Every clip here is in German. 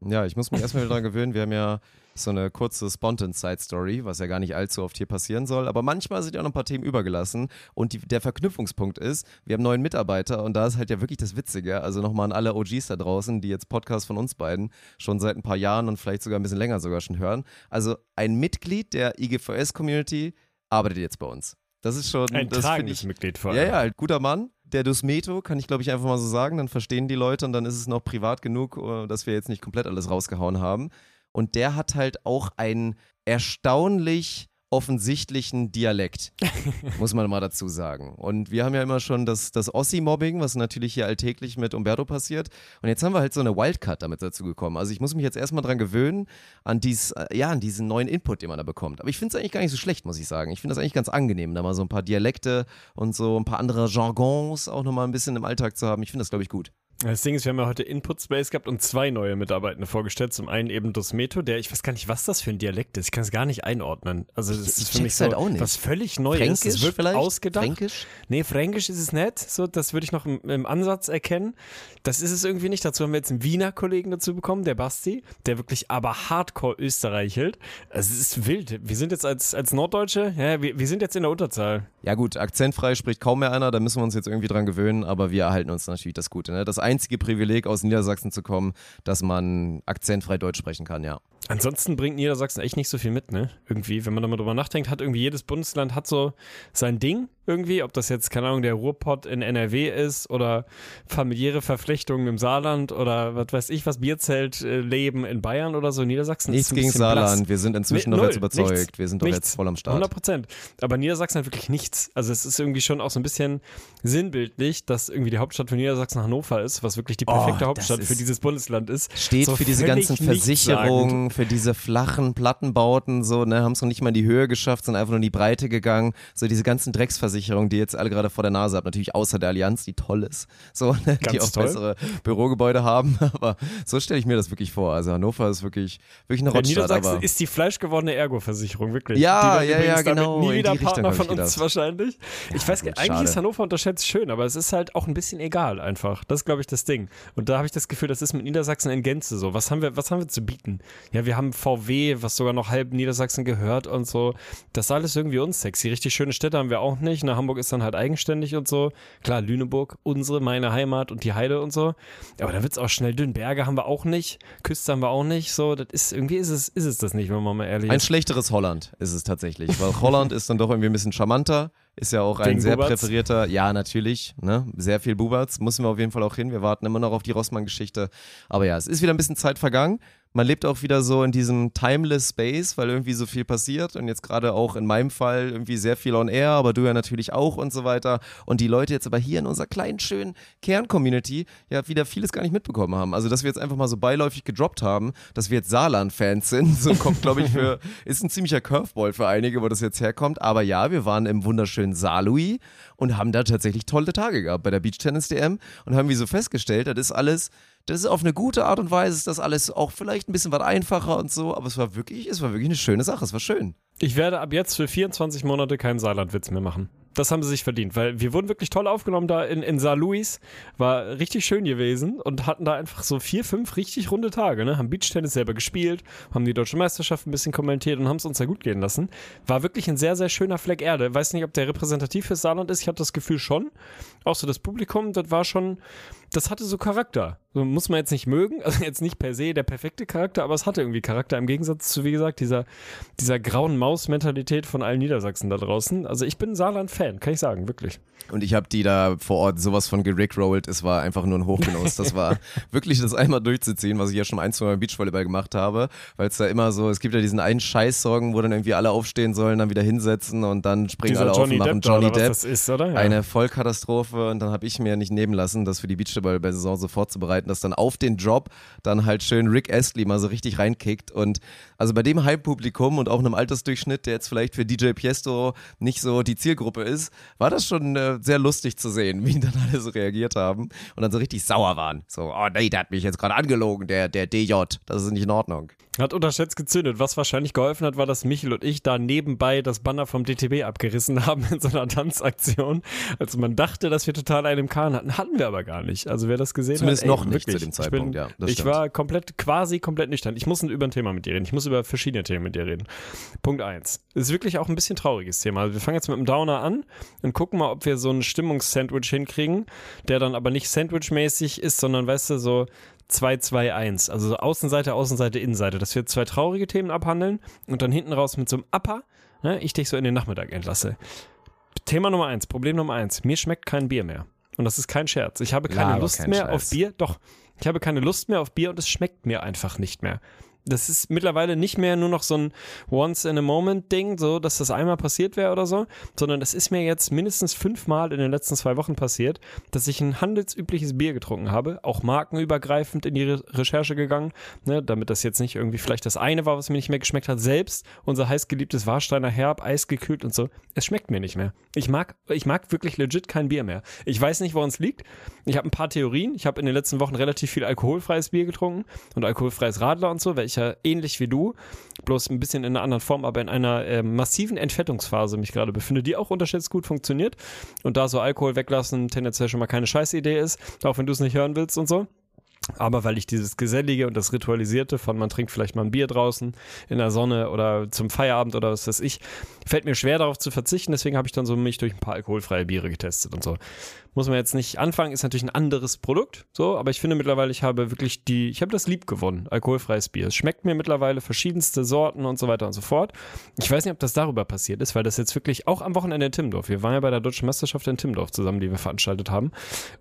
Ja, ich muss mich erstmal wieder daran gewöhnen. Wir haben ja so eine kurze Spontan-Side-Story, was ja gar nicht allzu oft hier passieren soll. Aber manchmal sind ja noch ein paar Themen übergelassen. Und die, der Verknüpfungspunkt ist, wir haben neuen Mitarbeiter und da ist halt ja wirklich das Witzige. Also nochmal an alle OGs da draußen, die jetzt Podcasts von uns beiden schon seit ein paar Jahren und vielleicht sogar ein bisschen länger sogar schon hören. Also ein Mitglied der IGVS-Community arbeitet jetzt bei uns. Das ist schon Ein das tragendes ich, Mitglied vor allem. Ja, ja, halt guter Mann. Der Dusmeto, kann ich glaube ich einfach mal so sagen, dann verstehen die Leute und dann ist es noch privat genug, äh, dass wir jetzt nicht komplett alles rausgehauen haben. Und der hat halt auch einen erstaunlich offensichtlichen Dialekt, muss man mal dazu sagen. Und wir haben ja immer schon das, das Ossi-Mobbing, was natürlich hier alltäglich mit Umberto passiert. Und jetzt haben wir halt so eine Wildcard damit dazu gekommen. Also ich muss mich jetzt erstmal dran gewöhnen, an, dies, äh, ja, an diesen neuen Input, den man da bekommt. Aber ich finde es eigentlich gar nicht so schlecht, muss ich sagen. Ich finde das eigentlich ganz angenehm, da mal so ein paar Dialekte und so ein paar andere Jargons auch nochmal ein bisschen im Alltag zu haben. Ich finde das, glaube ich, gut. Das Ding ist, wir haben ja heute Input Space gehabt und zwei neue Mitarbeitende vorgestellt. Zum einen eben Dosmeto, der, ich weiß gar nicht, was das für ein Dialekt ist. Ich kann es gar nicht einordnen. Also, das Ich- ist für mich check's so halt auch nicht. was völlig Neues. Fränkisch Das wird vielleicht? ausgedacht. Fränkisch? Nee, Fränkisch ist es nicht. So, das würde ich noch im, im Ansatz erkennen. Das ist es irgendwie nicht. Dazu haben wir jetzt einen Wiener Kollegen dazu bekommen, der Basti, der wirklich aber hardcore österreichelt. Es ist wild. Wir sind jetzt als, als Norddeutsche, ja, wir, wir sind jetzt in der Unterzahl. Ja gut, akzentfrei spricht kaum mehr einer, da müssen wir uns jetzt irgendwie dran gewöhnen, aber wir erhalten uns natürlich das Gute. Ne? Das einzige Privileg aus Niedersachsen zu kommen, dass man akzentfrei Deutsch sprechen kann, ja. Ansonsten bringt Niedersachsen echt nicht so viel mit, ne? Irgendwie, wenn man da mal drüber nachdenkt, hat irgendwie jedes Bundesland hat so sein Ding irgendwie, ob das jetzt, keine Ahnung, der Ruhrpott in NRW ist oder familiäre Verflechtungen im Saarland oder was weiß ich, was Bierzeltleben in Bayern oder so. Niedersachsen Nichts ist ein gegen Saarland, blass. wir sind inzwischen Nee, doch jetzt null, überzeugt, nichts, wir sind doch nichts. jetzt voll am Start. 100 Prozent. Aber Niedersachsen hat wirklich nichts. Also es ist irgendwie schon auch so ein bisschen sinnbildlich, dass irgendwie die Hauptstadt von Niedersachsen Hannover ist, was wirklich die perfekte Oh, Hauptstadt für dieses Bundesland ist. Steht So für diese ganzen. Versicherungen, für diese flachen Plattenbauten, so, ne, haben es noch nicht mal in die Höhe geschafft, sind einfach nur in die Breite gegangen. So diese ganzen Drecksversicherungen, die jetzt alle gerade vor der Nase habt, natürlich außer der Allianz, die toll ist, so, ne, die auch toll. bessere Bürogebäude haben, aber so stelle ich mir das wirklich vor. Also Hannover ist wirklich, wirklich eine Ja, Rotstadt, Niedersachsen aber ist die fleischgewordene Ergo-Versicherung, wirklich. Ja, ja, ja, genau, Nie in wieder die Richtung Partner hab von uns wahrscheinlich. Ich weiß, gut, eigentlich schade. ist Hannover unterschätzt schön, aber es ist halt auch ein bisschen egal einfach. Das ist, glaube ich, das Ding. Und da habe ich das Gefühl, das ist mit Niedersachsen in Gänze so. Was haben wir, was haben wir zu bieten? Ja, wir haben VW, was sogar noch halb Niedersachsen gehört und so. Das ist alles irgendwie unsexy. Richtig schöne Städte haben wir auch nicht. Na, Hamburg ist dann halt eigenständig und so. Klar, Lüneburg, unsere, meine Heimat und die Heide und so. Aber da wird's auch schnell dünn. Berge haben wir auch nicht. Küste haben wir auch nicht. So, das ist, irgendwie ist es, ist es das nicht, wenn man mal ehrlich Ein ist. schlechteres Holland ist es tatsächlich, weil Holland ist dann doch irgendwie ein bisschen charmanter, ist ja auch ein Wegen sehr Buberts? präferierter, ja natürlich, ne, sehr viel Buberts, müssen wir auf jeden Fall auch hin, wir warten immer noch auf die Rossmann-Geschichte, aber ja, es ist wieder ein bisschen Zeit vergangen, man lebt auch wieder so in diesem timeless Space, weil irgendwie so viel passiert und jetzt gerade auch in meinem Fall irgendwie sehr viel on air, aber du ja natürlich auch und so weiter. Und die Leute jetzt aber hier in unserer kleinen, schönen Kern-Community ja wieder vieles gar nicht mitbekommen haben, also dass wir jetzt einfach mal so beiläufig gedroppt haben, dass wir jetzt Saarland-Fans sind, so kommt glaube ich für, ist ein ziemlicher Curveball für einige, wo das jetzt herkommt, aber ja, wir waren im wunderschönen Saarlouis und haben da tatsächlich tolle Tage gehabt bei der Beach Tennis DM und haben wie so festgestellt, das ist alles, das ist auf eine gute Art und Weise, ist das alles auch vielleicht ein bisschen was einfacher und so, aber es war wirklich, es war wirklich eine schöne Sache, es war schön. Ich werde ab jetzt für 24 Monate keinen Saarlandwitz mehr machen. Das haben sie sich verdient, weil wir wurden wirklich toll aufgenommen da in, in Saar Louis. War richtig schön gewesen und hatten da einfach so vier, fünf richtig runde Tage. Ne? Haben Beachtennis selber gespielt, haben die deutsche Meisterschaft ein bisschen kommentiert und haben es uns da gut gehen lassen. War wirklich ein sehr, sehr schöner Fleck Erde. Weiß nicht, ob der repräsentativ fürs Saarland ist. Ich hatte das Gefühl schon. Auch so das Publikum, das war schon, das hatte so Charakter. So muss man jetzt nicht mögen, also jetzt nicht per se der perfekte Charakter, aber es hatte irgendwie Charakter im Gegensatz zu, wie gesagt, dieser, dieser grauen Maus-Mentalität von allen Niedersachsen da draußen. Also ich bin Saarland-Fan, kann ich sagen, wirklich. Und ich habe die da vor Ort sowas von gerickrollt. Es war einfach nur ein Hochgenuss. Das war wirklich das einmal durchzuziehen, was ich ja schon ein, zwei Mal Beachvolleyball gemacht habe. Weil es da immer so, es gibt ja diesen einen Scheiß-Song, wo dann irgendwie alle aufstehen sollen, dann wieder hinsetzen und dann springen Dieser alle auf und machen Depp, Johnny Depp. das ist, oder? Ja. Eine Vollkatastrophe und dann habe ich mir nicht nehmen lassen, das für die Beach Basketball-Saison so vorzubereiten, dass dann auf den Job dann halt schön Rick Astley mal so richtig reinkickt. Und also bei dem Hype-Publikum und auch einem Altersdurchschnitt, der jetzt vielleicht für DJ Piesto nicht so die Zielgruppe ist, war das schon äh, sehr lustig zu sehen, wie dann alle so reagiert haben und dann so richtig sauer waren. So, oh nee, der hat mich jetzt gerade angelogen, der, der DJ. Das ist nicht in Ordnung. Hat unterschätzt gezündet. Was wahrscheinlich geholfen hat, war, dass Michel und ich da nebenbei das Banner vom DTB abgerissen haben in so einer Tanzaktion. Also man dachte, dass wir total einen im Kahn hatten. Hatten wir aber gar nicht. Also wer das gesehen Zumindest hat. ey, noch nicht wirklich, zu dem Zeitpunkt, ich bin, ja, ich stimmt. war komplett, quasi komplett nüchtern. Ich muss über ein Thema mit dir reden. Ich muss über verschiedene Themen mit dir reden. Punkt eins. Ist wirklich auch ein bisschen trauriges Thema. Also wir fangen jetzt mit dem Downer an und gucken mal, ob wir so ein Stimmungssandwich hinkriegen, der dann aber nicht Sandwich-mäßig ist, sondern weißt du, so 2-2-1. Also so Außenseite, Außenseite, Innenseite. Dass wir zwei traurige Themen abhandeln und dann hinten raus mit so einem Upper, ne, ich dich so in den Nachmittag entlasse. Thema Nummer eins, Problem Nummer eins. Mir schmeckt kein Bier mehr. Und das ist kein Scherz. Ich habe keine Laber Lust mehr Scheiß. auf Bier. Doch, ich habe keine Lust mehr auf Bier und es schmeckt mir einfach nicht mehr. Das ist mittlerweile nicht mehr nur noch so ein Once-in-a-Moment-Ding, so dass das einmal passiert wäre oder so, sondern es ist mir jetzt mindestens fünfmal in den letzten zwei Wochen passiert, dass ich ein handelsübliches Bier getrunken habe, auch markenübergreifend in die Re Recherche gegangen, ne, damit das jetzt nicht irgendwie vielleicht das eine war, was mir nicht mehr geschmeckt hat. Selbst unser heißgeliebtes Warsteiner Herb, eisgekühlt und so, es schmeckt mir nicht mehr. Ich mag, ich mag wirklich legit kein Bier mehr. Ich weiß nicht, woran es liegt. Ich habe ein paar Theorien. Ich habe in den letzten Wochen relativ viel alkoholfreies Bier getrunken und alkoholfreies Radler und so, weil ich ja ähnlich wie du, bloß ein bisschen in einer anderen Form, aber in einer äh, massiven Entfettungsphase mich gerade befinde, die auch unterschätzt gut funktioniert. Und da so Alkohol weglassen tendenziell schon mal keine Scheißidee ist, auch wenn du es nicht hören willst und so. Aber weil ich dieses Gesellige und das Ritualisierte von man trinkt vielleicht mal ein Bier draußen in der Sonne oder zum Feierabend oder was weiß ich, fällt mir schwer darauf zu verzichten. Deswegen habe ich dann so mich durch ein paar alkoholfreie Biere getestet und so. Muss man jetzt nicht anfangen, ist natürlich ein anderes Produkt, so, aber ich finde mittlerweile, ich habe wirklich die, ich habe das lieb gewonnen, alkoholfreies Bier. Es schmeckt mir mittlerweile verschiedenste Sorten und so weiter und so fort. Ich weiß nicht, ob das darüber passiert ist, weil das jetzt wirklich auch am Wochenende in Timmendorf, wir waren ja bei der Deutschen Meisterschaft in Timmendorf zusammen, die wir veranstaltet haben.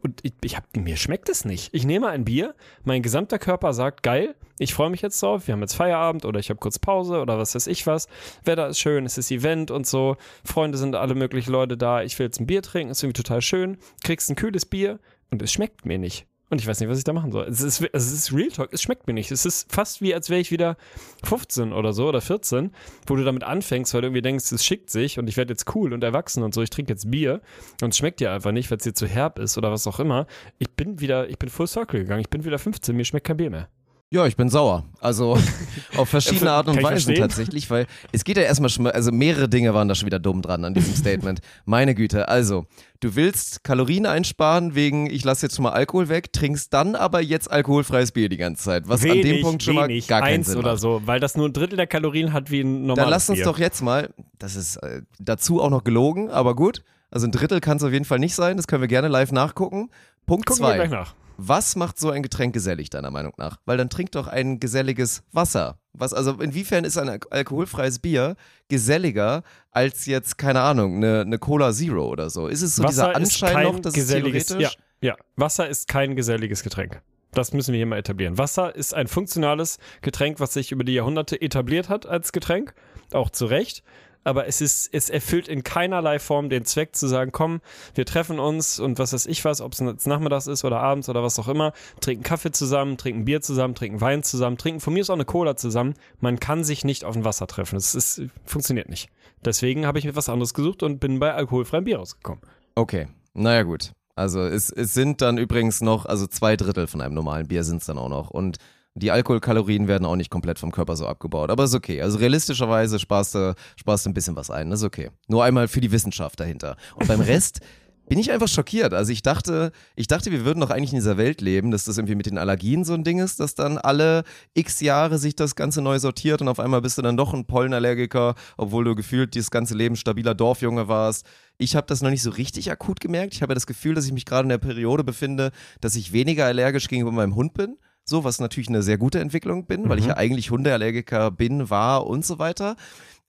Und ich, ich hab, mir schmeckt es nicht. Ich nehme ein Bier, mein gesamter Körper sagt, geil, ich freue mich jetzt drauf, wir haben jetzt Feierabend oder ich habe kurz Pause oder was weiß ich was. Wetter ist schön, es ist Event und so. Freunde sind alle möglichen Leute da. Ich will jetzt ein Bier trinken, ist irgendwie total schön. Kriegst ein kühles Bier und es schmeckt mir nicht. Und ich weiß nicht, was ich da machen soll. Es ist, es ist Real Talk, es schmeckt mir nicht. Es ist fast wie, als wäre ich wieder 15 oder so oder 14, wo du damit anfängst, weil du irgendwie denkst, es schickt sich und ich werde jetzt cool und erwachsen und so. Ich trinke jetzt Bier und es schmeckt dir einfach nicht, weil es dir zu herb ist oder was auch immer. Ich bin wieder, ich bin full circle gegangen. Ich bin wieder 15, mir schmeckt kein Bier mehr. Ja, ich bin sauer. Also auf verschiedene Art und verstehen. tatsächlich, weil es geht ja erstmal schon also mehrere Dinge waren da schon wieder dumm dran an diesem Statement. Meine Güte, also du willst Kalorien einsparen wegen, ich lasse jetzt schon mal Alkohol weg, trinkst dann aber jetzt alkoholfreies Bier die ganze Zeit, was an dem Punkt schon wenig, mal gar keinen eins Sinn oder macht. so, weil das nur ein Drittel der Kalorien hat wie ein normales Dann lass uns Bier. doch jetzt mal, das ist äh, dazu auch noch gelogen, aber gut, also ein Drittel kann es auf jeden Fall nicht sein, das können wir gerne live nachgucken. Punkt Gucken wir zwei. gleich nach. Was macht so ein Getränk gesellig, deiner Meinung nach? Weil dann trink doch ein geselliges Wasser. Was, also inwiefern ist ein al- alkoholfreies Bier geselliger als jetzt, keine Ahnung, eine, eine Cola Zero oder so? Ist es so dieser ist Anschein noch, dass es theoretisch... ja, ja, Wasser ist kein geselliges Getränk. Das müssen wir hier mal etablieren. Wasser ist ein funktionales Getränk, was sich über die Jahrhunderte etabliert hat als Getränk, auch zu Recht. Aber es ist, es erfüllt in keinerlei Form den Zweck zu sagen, komm, wir treffen uns und was weiß ich was, ob es jetzt nachmittags ist oder abends oder was auch immer, trinken Kaffee zusammen, trinken Bier zusammen, trinken Wein zusammen, trinken von mir aus auch eine Cola zusammen. Man kann sich nicht auf ein Wasser treffen. Das ist, funktioniert nicht. Deswegen habe ich mir was anderes gesucht und bin bei alkoholfreiem Bier rausgekommen. Okay, naja gut. Also es, es sind dann übrigens noch, also zwei Drittel von einem normalen Bier sind es dann auch noch. Und die Alkoholkalorien werden auch nicht komplett vom Körper so abgebaut. Aber ist okay. Also realistischerweise sparst du, sparst du ein bisschen was ein. Ist okay. Nur einmal für die Wissenschaft dahinter. Und beim Rest bin ich einfach schockiert. Also ich dachte, ich dachte, wir würden doch eigentlich in dieser Welt leben, dass das irgendwie mit den Allergien so ein Ding ist, dass dann alle x Jahre sich das Ganze neu sortiert und auf einmal bist du dann doch ein Pollenallergiker, obwohl du gefühlt dieses ganze Leben stabiler Dorfjunge warst. Ich habe das noch nicht so richtig akut gemerkt. Ich habe ja das Gefühl, dass ich mich gerade in der Periode befinde, dass ich weniger allergisch gegenüber meinem Hund bin. So, was natürlich eine sehr gute Entwicklung bin, weil ich ja eigentlich Hundeallergiker bin, war und so weiter.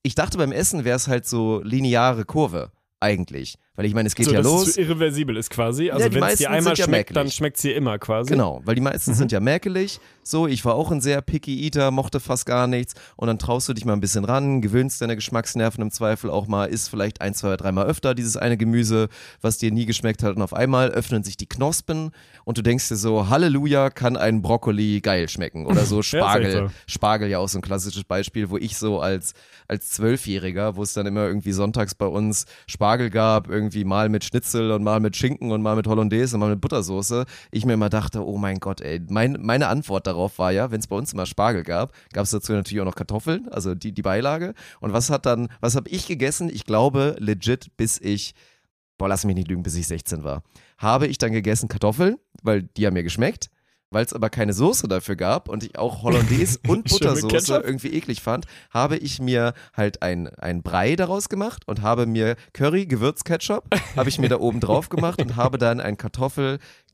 Ich dachte, beim Essen wäre es halt so lineare Kurve eigentlich. Weil ich meine, es geht so, ja dass los. es irreversibel ist quasi. Also Ja, wenn es dir einmal ja schmeckt, dann schmeckt es dir immer quasi. Genau, weil die meisten sind ja mäkelig. So, ich war auch ein sehr picky Eater, mochte fast gar nichts. Und dann traust du dich mal ein bisschen ran, gewöhnst deine Geschmacksnerven im Zweifel auch mal, isst vielleicht ein, zwei, dreimal öfter dieses eine Gemüse, was dir nie geschmeckt hat. Und auf einmal öffnen sich die Knospen und du denkst dir so, Halleluja, kann ein Brokkoli geil schmecken. Oder so Spargel. so. Spargel ja auch so ein klassisches Beispiel, wo ich so als, als Zwölfjähriger, wo es dann immer irgendwie sonntags bei uns Spargel gab, irgendwie mal mit Schnitzel und mal mit Schinken und mal mit Hollandaise und mal mit Buttersoße, ich mir immer dachte, oh mein Gott, ey, mein, meine Antwort darauf war ja, wenn es bei uns immer Spargel gab, gab es dazu natürlich auch noch Kartoffeln, also die, die Beilage. Und was hat dann, was habe ich gegessen? Ich glaube, legit, bis ich, boah, lass mich nicht lügen, bis ich 16 war, habe ich dann gegessen Kartoffeln, weil die haben mir geschmeckt. Weil es aber keine Soße dafür gab und ich auch Hollandaise und Buttersoße irgendwie eklig fand, habe ich mir halt ein, ein Brei daraus gemacht und habe mir Curry, Gewürzketchup, habe ich mir da oben drauf gemacht und habe dann ein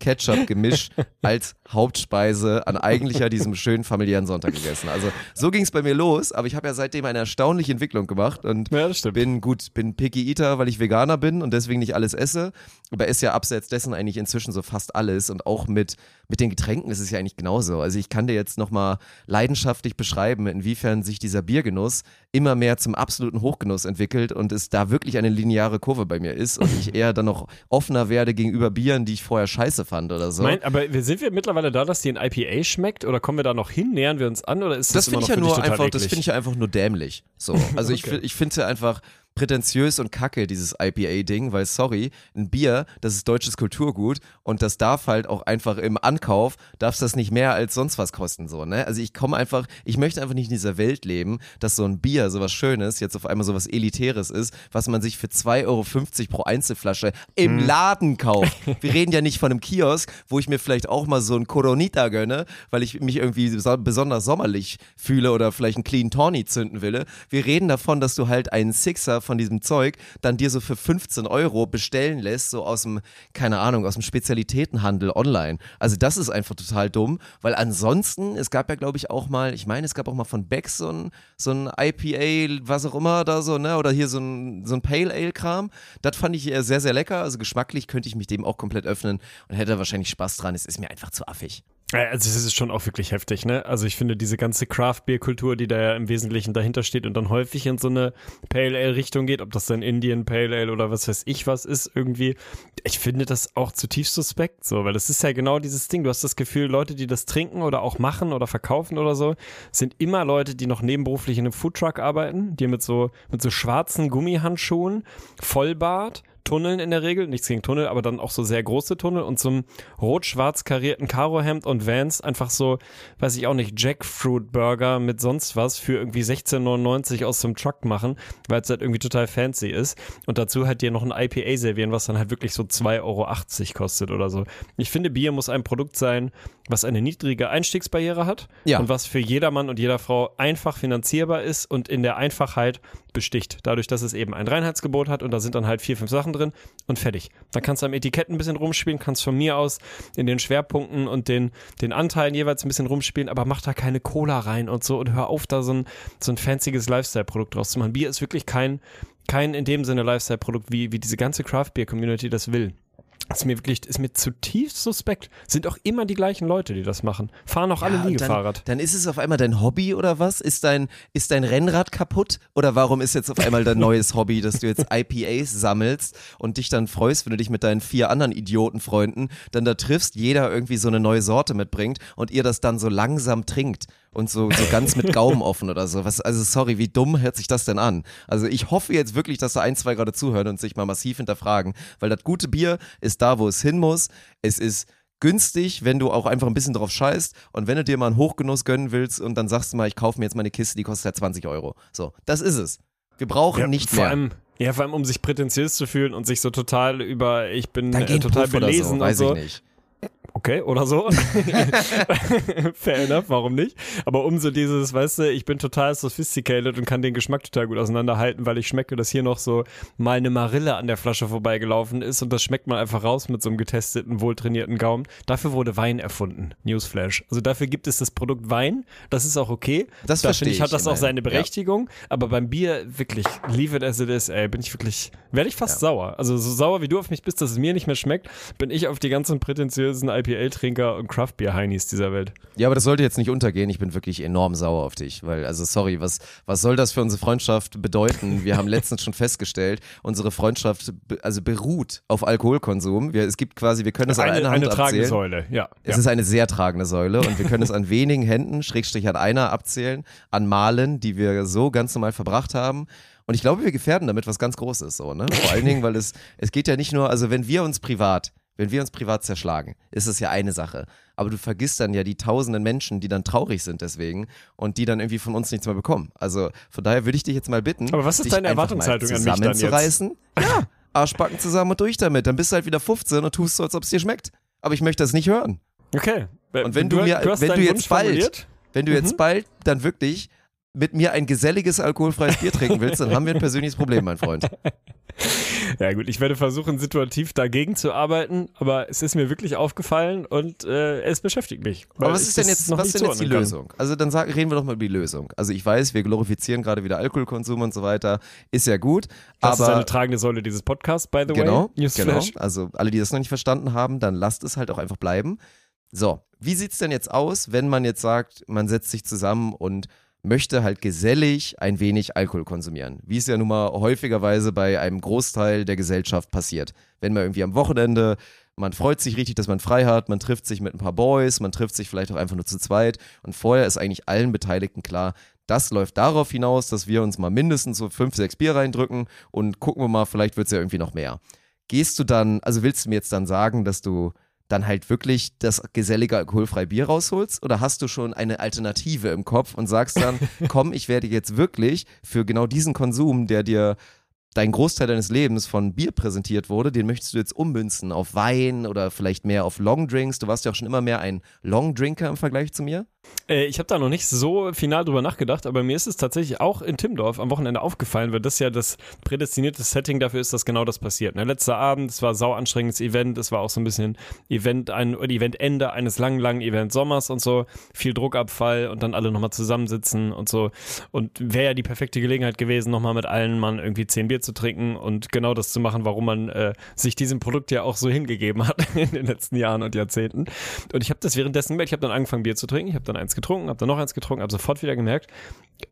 Kartoffel-Ketchup-Gemisch als Hauptspeise an eigentlich ja diesem schönen familiären Sonntag gegessen. Also so ging es bei mir los, aber ich habe ja seitdem eine erstaunliche Entwicklung gemacht und Ja, bin gut, bin Picky Eater, weil ich Veganer bin und deswegen nicht alles esse. Aber esse ja abseits dessen eigentlich inzwischen so fast alles und auch mit, mit den Getränken ist es ja eigentlich genauso. Also ich kann dir jetzt nochmal leidenschaftlich beschreiben, inwiefern sich dieser Biergenuss immer mehr zum absoluten Hochgenuss entwickelt und es da wirklich eine lineare Kurve bei mir ist und ich eher dann noch offener werde gegenüber Bieren, die ich vorher scheiße fand oder so. Mein, aber sind wir mittlerweile da, dass die ein IPA schmeckt oder kommen wir da noch hin? Nähern wir uns an oder ist das, das immer finde noch ich ja nur einfach, das finde ich ja einfach nur dämlich. So, also ich, Okay. fi- ich finde es ja einfach prätentiös und kacke, dieses IPA-Ding, weil sorry, ein Bier, das ist deutsches Kulturgut und das darf halt auch einfach im Ankauf, darf das nicht mehr als sonst was kosten, so, ne? Also ich komme einfach, ich möchte einfach nicht in dieser Welt leben, dass so ein Bier, sowas Schönes, jetzt auf einmal sowas Elitäres ist, was man sich für 2,50 Euro pro Einzelflasche im Mhm. Laden kauft. Wir reden ja nicht von einem Kiosk, wo ich mir vielleicht auch mal so ein Coronita gönne, weil ich mich irgendwie so- besonders sommerlich fühle oder vielleicht einen Clean Tawny zünden will. Wir reden davon, dass du halt einen Sixer von diesem Zeug dann dir so für 15 Euro bestellen lässt, so aus dem, keine Ahnung, aus dem Spezialitätenhandel online. Also das ist einfach total dumm, weil ansonsten, es gab ja glaube ich auch mal, ich meine, es gab auch mal von Beck so ein, so ein IPA, was auch immer da so, ne, oder hier so ein, so ein Pale Ale Kram. Das fand ich eher sehr, sehr lecker. Also geschmacklich könnte ich mich dem auch komplett öffnen und hätte wahrscheinlich Spaß dran. Es ist mir einfach zu affig. Also es ist schon auch wirklich heftig, ne? Also ich finde diese ganze Craft-Bier-Kultur, die da ja im Wesentlichen dahinter steht und dann häufig in so eine Pale Ale-Richtung geht, ob das dann Indian Pale Ale oder was weiß ich was ist irgendwie, ich finde das auch zutiefst suspekt so, weil das ist ja genau dieses Ding, du hast das Gefühl, Leute, die das trinken oder auch machen oder verkaufen oder so, sind immer Leute, die noch nebenberuflich in einem Foodtruck arbeiten, die mit so, mit so schwarzen Gummihandschuhen, Vollbart, Tunneln in der Regel, nichts gegen Tunnel, aber dann auch so sehr große Tunnel und zum rot-schwarz karierten Karohemd und Vans einfach so, weiß ich auch nicht, Jackfruit Burger mit sonst was für irgendwie 16,99 aus dem Truck machen, weil es halt irgendwie total fancy ist und dazu halt dir noch ein IPA servieren, was dann halt wirklich so 2,80 Euro kostet oder so. Ich finde, Bier muss ein Produkt sein, was eine niedrige Einstiegsbarriere hat Ja. und was für jedermann und jeder Frau einfach finanzierbar ist und in der Einfachheit besticht. Dadurch, dass es eben ein Reinheitsgebot hat und da sind dann halt vier, fünf Sachen drin und fertig. Dann kannst du am Etikett ein bisschen rumspielen, kannst von mir aus in den Schwerpunkten und den, den Anteilen jeweils ein bisschen rumspielen, aber mach da keine Cola rein und so und hör auf, da so ein, so ein fancyes Lifestyle-Produkt draus zu machen. Bier ist wirklich kein, kein in dem Sinne Lifestyle-Produkt, wie, wie diese ganze Craft-Beer-Community das will. Ist mir wirklich, ist mir zutiefst suspekt. Sind auch immer die gleichen Leute, die das machen. Fahren auch alle Ja, und Liegefahrrad. Dann, dann ist es auf einmal dein Hobby oder was? Ist dein, ist dein Rennrad kaputt? Oder warum ist jetzt auf einmal dein neues Hobby, dass du jetzt IPAs sammelst und dich dann freust, wenn du dich mit deinen vier anderen Idiotenfreunden dann da triffst, jeder irgendwie so eine neue Sorte mitbringt und ihr das dann so langsam trinkt und so, so ganz mit Gaumen offen oder so. Was, also sorry, wie dumm hört sich das denn an? Also ich hoffe jetzt wirklich, dass da ein, zwei gerade zuhören und sich mal massiv hinterfragen, weil das gute Bier ist da, wo es hin muss. Es ist günstig, wenn du auch einfach ein bisschen drauf scheißt und wenn du dir mal einen Hochgenuss gönnen willst und dann sagst du mal, ich kaufe mir jetzt meine Kiste, die kostet ja 20 Euro. So, das ist es. Wir brauchen Ja, nicht vor mehr. Allem, ja, vor allem, um sich prätentiös zu fühlen und sich so total über, ich bin äh, total Puff belesen so, und weiß so. ich nicht. Okay, oder so. Fair enough, warum nicht? Aber umso dieses, weißt du, ich bin total sophisticated und kann den Geschmack total gut auseinanderhalten, weil ich schmecke, dass hier noch so mal eine Marille an der Flasche vorbeigelaufen ist und das schmeckt man einfach raus mit so einem getesteten, wohltrainierten Gaumen. Dafür wurde Wein erfunden. Newsflash. Also dafür gibt es das Produkt Wein. Das ist auch okay. Das da verstehe ich, hat das auch seine Ja. Berechtigung. Aber beim Bier wirklich, leave it as it is, ey, bin ich wirklich Werde ich fast sauer. Also so sauer wie du auf mich bist, dass es mir nicht mehr schmeckt, bin ich auf die ganzen prätentiösen IPL-Trinker und Craft-Beer-Heinis dieser Welt. Ja, aber das sollte jetzt nicht untergehen. Ich bin wirklich enorm sauer auf dich, weil, also sorry, was, was soll das für unsere Freundschaft bedeuten? Wir haben letztens schon festgestellt, unsere Freundschaft also beruht auf Alkoholkonsum. Wir, es gibt quasi, wir können es an Eine, einer Hand eine tragende abzählen. Säule, ja. Es ja. ist eine sehr tragende Säule und wir können es an wenigen Händen, Schrägstrich an einer abzählen, an Malen, die wir so ganz normal verbracht haben. Und ich glaube, wir gefährden damit was ganz Großes, so, ne? Vor allen Dingen, weil es, es geht ja nicht nur, also wenn wir uns privat, wenn wir uns privat zerschlagen, ist es ja eine Sache. Aber du vergisst dann ja die tausenden Menschen, die dann traurig sind deswegen und die dann irgendwie von uns nichts mehr bekommen. Also von daher würde ich dich jetzt mal bitten, Aber was ist deine Erwartungshaltung an mich dann jetzt? Ja, Arschbacken zusammen und durch damit. Dann bist du halt wieder 15 und tust so, als ob es dir schmeckt. Aber ich möchte das nicht hören. Okay. Und wenn du mir- wenn du jetzt bald- formuliert? Wenn du Mhm. jetzt bald dann wirklich mit mir ein geselliges alkoholfreies Bier trinken willst, dann haben wir ein persönliches Problem, mein Freund. Ja gut, ich werde versuchen, situativ dagegen zu arbeiten, aber es ist mir wirklich aufgefallen und äh, es beschäftigt mich. Aber was ist denn jetzt, was denn jetzt die kann. Lösung? Also dann sag, reden wir doch mal über die Lösung. Also ich weiß, wir glorifizieren gerade wieder Alkoholkonsum und so weiter, ist ja gut, Das ist eine tragende Säule dieses Podcasts, by the genau, way. genau. Newsflash. Also alle, die das noch nicht verstanden haben, dann lasst es halt auch einfach bleiben. So, wie sieht's denn jetzt aus, wenn man jetzt sagt, man setzt sich zusammen und möchte halt gesellig ein wenig Alkohol konsumieren, wie es ja nun mal häufigerweise bei einem Großteil der Gesellschaft passiert. Wenn man irgendwie am Wochenende, man freut sich richtig, dass man frei hat, man trifft sich mit ein paar Boys, man trifft sich vielleicht auch einfach nur zu zweit und vorher ist eigentlich allen Beteiligten klar, das läuft darauf hinaus, dass wir uns mal mindestens so fünf, sechs Bier reindrücken und gucken wir mal, vielleicht wird es ja irgendwie noch mehr. Gehst du dann, also willst du mir jetzt dann sagen, dass du dann halt wirklich das gesellige alkoholfreie Bier rausholst? Oder hast du schon eine Alternative im Kopf und sagst dann, komm, ich werde jetzt wirklich für genau diesen Konsum, der dir dein Großteil deines Lebens von Bier präsentiert wurde, den möchtest du jetzt ummünzen auf Wein oder vielleicht mehr auf Longdrinks. Du warst ja auch schon immer mehr ein Longdrinker im Vergleich zu mir. Äh, ich habe da noch nicht so final drüber nachgedacht, aber mir ist es tatsächlich auch in Timdorf am Wochenende aufgefallen, weil das ja das prädestinierte Setting dafür ist, dass genau das passiert. Ne? Letzter Abend, es war ein sau anstrengendes Event, es war auch so ein bisschen Event, ein Eventende eines langen, langen Event Sommers und so, viel Druckabfall und dann alle nochmal zusammensitzen und so. Und wäre ja die perfekte Gelegenheit gewesen, nochmal mit allen Mann irgendwie zehn Bier zu trinken und genau das zu machen, warum man äh, sich diesem Produkt ja auch so hingegeben hat in den letzten Jahren und Jahrzehnten. Und ich habe das währenddessen gemerkt, ich habe dann angefangen Bier zu trinken, ich dann eins getrunken, habe dann noch eins getrunken, habe sofort wieder gemerkt,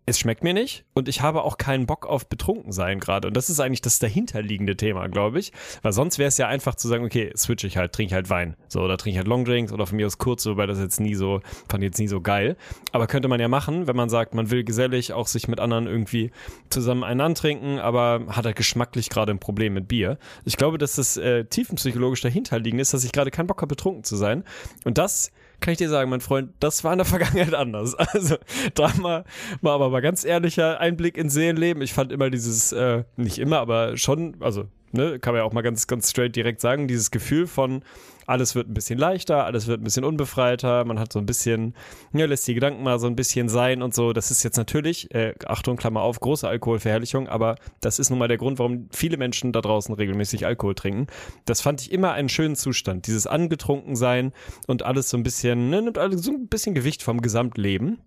es schmeckt mir nicht und ich habe auch keinen Bock auf betrunken sein gerade. Und das ist eigentlich das dahinterliegende Thema, glaube ich. Weil sonst wäre es ja einfach zu sagen, okay, switch ich halt, trinke ich halt Wein. So, oder trinke ich halt Longdrinks oder von mir aus kurz, wobei das jetzt nie so, fand ich jetzt nie so geil. Aber könnte man ja machen, wenn man sagt, man will gesellig auch sich mit anderen irgendwie zusammen einen antrinken, aber hat halt geschmacklich gerade ein Problem mit Bier. Ich glaube, dass das äh, tiefenpsychologisch dahinterliegend ist, dass ich gerade keinen Bock habe, betrunken zu sein. Und das kann ich dir sagen, mein Freund, das war in der Vergangenheit anders. Also da mal, mal aber mal ganz ehrlicher Einblick ins Seelenleben. Ich fand immer dieses, äh, nicht immer, aber schon, also ne, kann man ja auch mal ganz, ganz straight direkt sagen, dieses Gefühl von, alles wird ein bisschen leichter, alles wird ein bisschen unbefreiter, man hat so ein bisschen, ja, lässt die Gedanken mal so ein bisschen sein und so. Das ist jetzt natürlich, äh, Achtung, Klammer auf, große Alkoholverherrlichung, aber das ist nun mal der Grund, warum viele Menschen da draußen regelmäßig Alkohol trinken. Das fand ich immer einen schönen Zustand, dieses angetrunken sein und alles so ein bisschen, ne, nimmt alles so ein bisschen Gewicht vom Gesamtleben.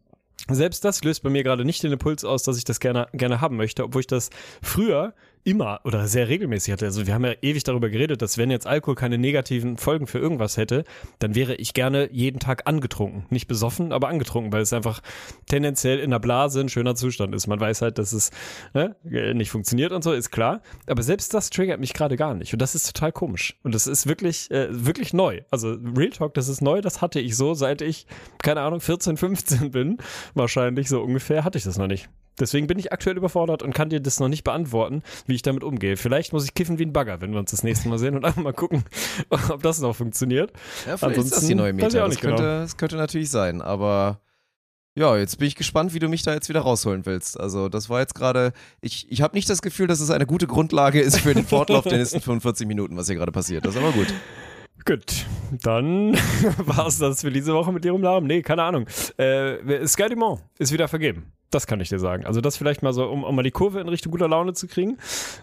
Selbst das löst bei mir gerade nicht den Impuls aus, dass ich das gerne, gerne haben möchte, obwohl ich das früher immer oder sehr regelmäßig hatte. Also wir haben ja ewig darüber geredet, dass wenn jetzt Alkohol keine negativen Folgen für irgendwas hätte, dann wäre ich gerne jeden Tag angetrunken. Nicht besoffen, aber angetrunken, weil es einfach tendenziell in der Blase ein schöner Zustand ist. Man weiß halt, dass es ne, nicht funktioniert und so, ist klar. Aber selbst das triggert mich gerade gar nicht. Und das ist total komisch. Und das ist wirklich, äh, wirklich neu. Also Real Talk, das ist neu, das hatte ich so, seit ich, keine Ahnung, 14, 15 bin. Wahrscheinlich so ungefähr hatte ich das noch nicht. Deswegen bin ich aktuell überfordert und kann dir das noch nicht beantworten, wie ich damit umgehe. Vielleicht muss ich kiffen wie ein Bagger, wenn wir uns das nächste Mal sehen und einfach mal gucken, ob das noch funktioniert. Ja, vielleicht ist das Ansonsten die neue Meta. Das genau. könnte, das könnte natürlich sein, aber ja, jetzt bin ich gespannt, wie du mich da jetzt wieder rausholen willst. Also das war jetzt gerade, ich, ich habe nicht das Gefühl, dass es eine gute Grundlage ist für den Fortlauf der nächsten 45 Minuten, was hier gerade passiert. Das ist aber gut. Gut, dann war es das für diese Woche mit ihrem Namen. Nee, keine Ahnung. Äh, Sky Dumont ist wieder vergeben. Das kann ich dir sagen. Also das vielleicht mal so, um, um mal die Kurve in Richtung guter Laune zu kriegen.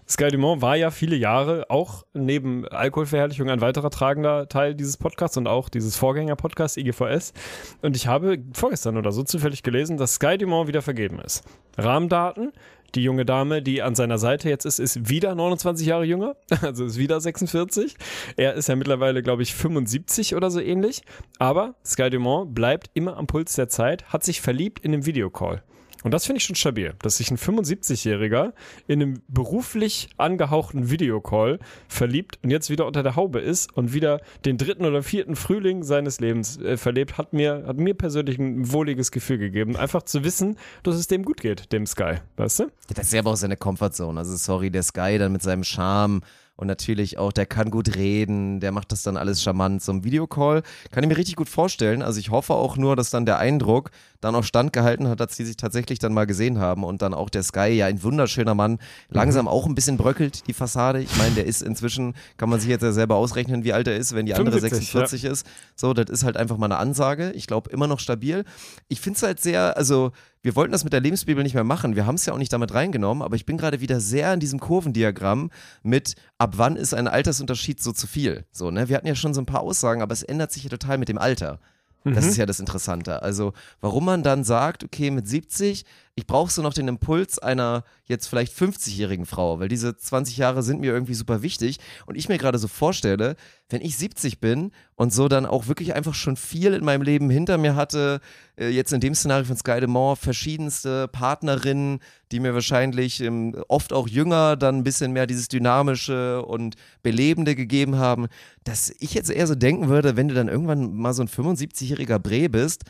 Sky Dumont war ja viele Jahre auch neben Alkoholverherrlichung ein weiterer tragender Teil dieses Podcasts und auch dieses Vorgänger-Podcasts IGVS. Und ich habe vorgestern oder so zufällig gelesen, dass Sky Dumont wieder vergeben ist. Rahmendaten, Die junge Dame, die an seiner Seite jetzt ist, ist wieder 29 Jahre jünger, also ist wieder 46. Er ist ja mittlerweile, glaube ich, 75 oder so ähnlich. Aber Sky Dumont bleibt immer am Puls der Zeit, hat sich verliebt in einem Videocall. Und das finde ich schon stabil, dass sich ein 75-Jähriger in einem beruflich angehauchten Videocall verliebt und jetzt wieder unter der Haube ist und wieder den dritten oder vierten Frühling seines Lebens äh, verlebt, hat mir, hat mir persönlich ein wohliges Gefühl gegeben. Einfach zu wissen, dass es dem gut geht, dem Sky, weißt du? Das ist ja aber auch seine Comfortzone. Also sorry, der Sky dann mit seinem Charme und natürlich auch, der kann gut reden, der macht das dann alles charmant. So ein Videocall kann ich mir richtig gut vorstellen. Also ich hoffe auch nur, dass dann der Eindruck dann auch standgehalten hat, dass die sich tatsächlich dann mal gesehen haben und dann auch der Sky, ja ein wunderschöner Mann, langsam Mhm. auch ein bisschen bröckelt, die Fassade. Ich meine, der ist inzwischen, kann man sich jetzt ja selber ausrechnen, wie alt er ist, wenn die andere 75, 46 ist. So, das ist halt einfach mal eine Ansage. Ich glaube, immer noch stabil. Ich finde es halt sehr, also wir wollten das mit der Lebensbibel nicht mehr machen. Wir haben es ja auch nicht damit reingenommen, aber ich bin gerade wieder sehr in diesem Kurvendiagramm mit, ab wann ist ein Altersunterschied so zu viel? So, ne? Wir hatten ja schon so ein paar Aussagen, aber es ändert sich ja total mit dem Alter. Das ist ja das Interessante. Also, warum man dann sagt, okay, mit 70, ich brauche so noch den Impuls einer jetzt vielleicht 50-jährigen Frau, weil diese 20 Jahre sind mir irgendwie super wichtig. Und ich mir gerade so vorstelle, wenn ich 70 bin und so dann auch wirklich einfach schon viel in meinem Leben hinter mir hatte, äh, jetzt in dem Szenario von Sky Demont, verschiedenste Partnerinnen, die mir wahrscheinlich ähm, oft auch jünger dann ein bisschen mehr dieses Dynamische und Belebende gegeben haben, dass ich jetzt eher so denken würde, wenn du dann irgendwann mal so ein 75-jähriger Bre bist,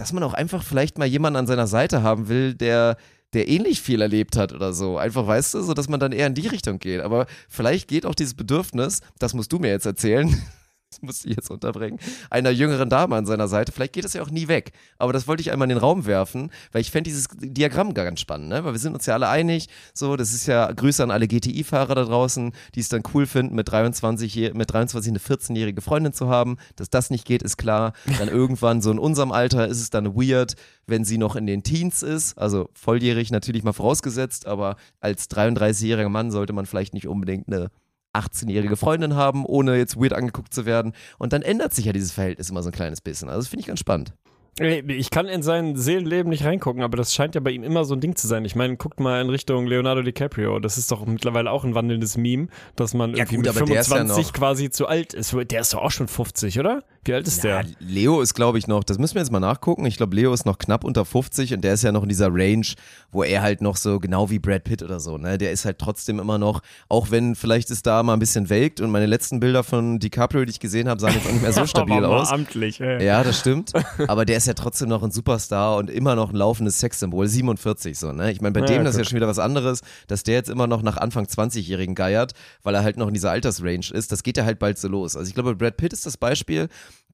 dass man auch einfach vielleicht mal jemanden an seiner Seite haben will, der der ähnlich viel erlebt hat oder so. Einfach, weißt du, so dass man dann eher in die Richtung geht. Aber vielleicht geht auch dieses Bedürfnis, das musst du mir jetzt erzählen, das musste ich jetzt unterbringen, einer jüngeren Dame an seiner Seite, vielleicht geht es ja auch nie weg. Aber das wollte ich einmal in den Raum werfen, weil ich fände dieses Diagramm ganz spannend, ne? Weil wir sind uns ja alle einig, so, das ist ja Grüße an alle GTI-Fahrer da draußen, die es dann cool finden, mit 23, je- mit 23 eine 14-jährige Freundin zu haben. Dass das nicht geht, ist klar. Dann irgendwann, so in unserem Alter, ist es dann weird, wenn sie noch in den Teens ist, also volljährig natürlich mal vorausgesetzt, aber als 33-jähriger Mann sollte man vielleicht nicht unbedingt eine 18-jährige Freundin haben, ohne jetzt weird angeguckt zu werden. Und dann ändert sich ja dieses Verhältnis immer so ein kleines bisschen. Also das finde ich ganz spannend. Ey, Ich kann in sein Seelenleben nicht reingucken, aber das scheint ja bei ihm immer so ein Ding zu sein. Ich meine, guckt mal in Richtung Leonardo DiCaprio. Das ist doch mittlerweile auch ein wandelndes Meme, dass man Ja, irgendwie gut, mit aber der ist ja 25 noch- quasi zu alt ist. Der ist doch auch schon 50, oder? Wie alt ist Ja, der? Leo ist, glaube ich, noch, das müssen wir jetzt mal nachgucken. Ich glaube, Leo ist noch knapp unter 50 und der ist ja noch in dieser Range, wo er halt noch so, genau wie Brad Pitt oder so, ne? Der ist halt trotzdem immer noch, auch wenn vielleicht es da mal ein bisschen welkt und meine letzten Bilder von DiCaprio, die ich gesehen habe, sahen jetzt auch nicht mehr so stabil aus. amtlich, ey. Ja, das stimmt. Aber der ist ja trotzdem noch ein Superstar und immer noch ein laufendes Sexsymbol. 47 so, ne? Ich meine, bei Ja, dem das ist ja schon wieder was anderes, dass der jetzt immer noch nach Anfang 20-Jährigen geiert, weil er halt noch in dieser Altersrange ist. Das geht ja halt bald so los. Also ich glaube, Brad Pitt ist das Beispiel.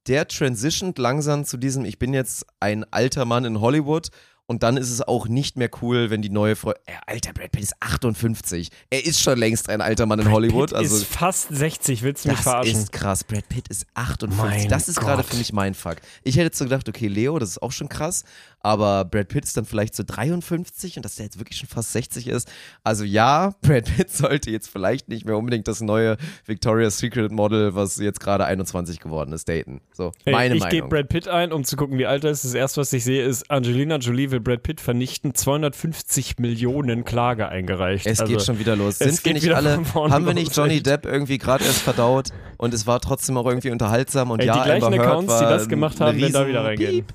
Der transitioned langsam zu diesem, ich bin jetzt ein alter Mann in Hollywood. Und dann ist es auch nicht mehr cool, wenn die neue Frau. Äh, alter, Brad Pitt ist 58. Er ist schon längst ein alter Mann in Hollywood. Pitt also ist fast 60, willst du mich das verarschen? ist krass. Brad Pitt ist 58. Mein das ist gerade für mich mein Fuck. Ich hätte jetzt so gedacht, okay, Leo, das ist auch schon krass. Aber Brad Pitt ist dann vielleicht so 53 und dass der jetzt wirklich schon fast 60 ist. Also ja, Brad Pitt sollte jetzt vielleicht nicht mehr unbedingt das neue Victoria's Secret Model, was jetzt gerade 21 geworden ist, daten. So, Ey, meine ich gebe Meinung. Brad Pitt ein, um zu gucken, wie alt er ist. Das erste, was ich sehe, ist, Angelina Jolie will Brad Pitt vernichten. 250 Millionen Klage eingereicht. Es also, geht schon wieder los. Sind wir nicht alle, haben wir nicht Johnny. Depp irgendwie gerade erst verdaut und es war trotzdem auch irgendwie unterhaltsam und Ey, ja, die gleichen Amber Accounts, die das gemacht haben, werden da wieder reingehen. Piep.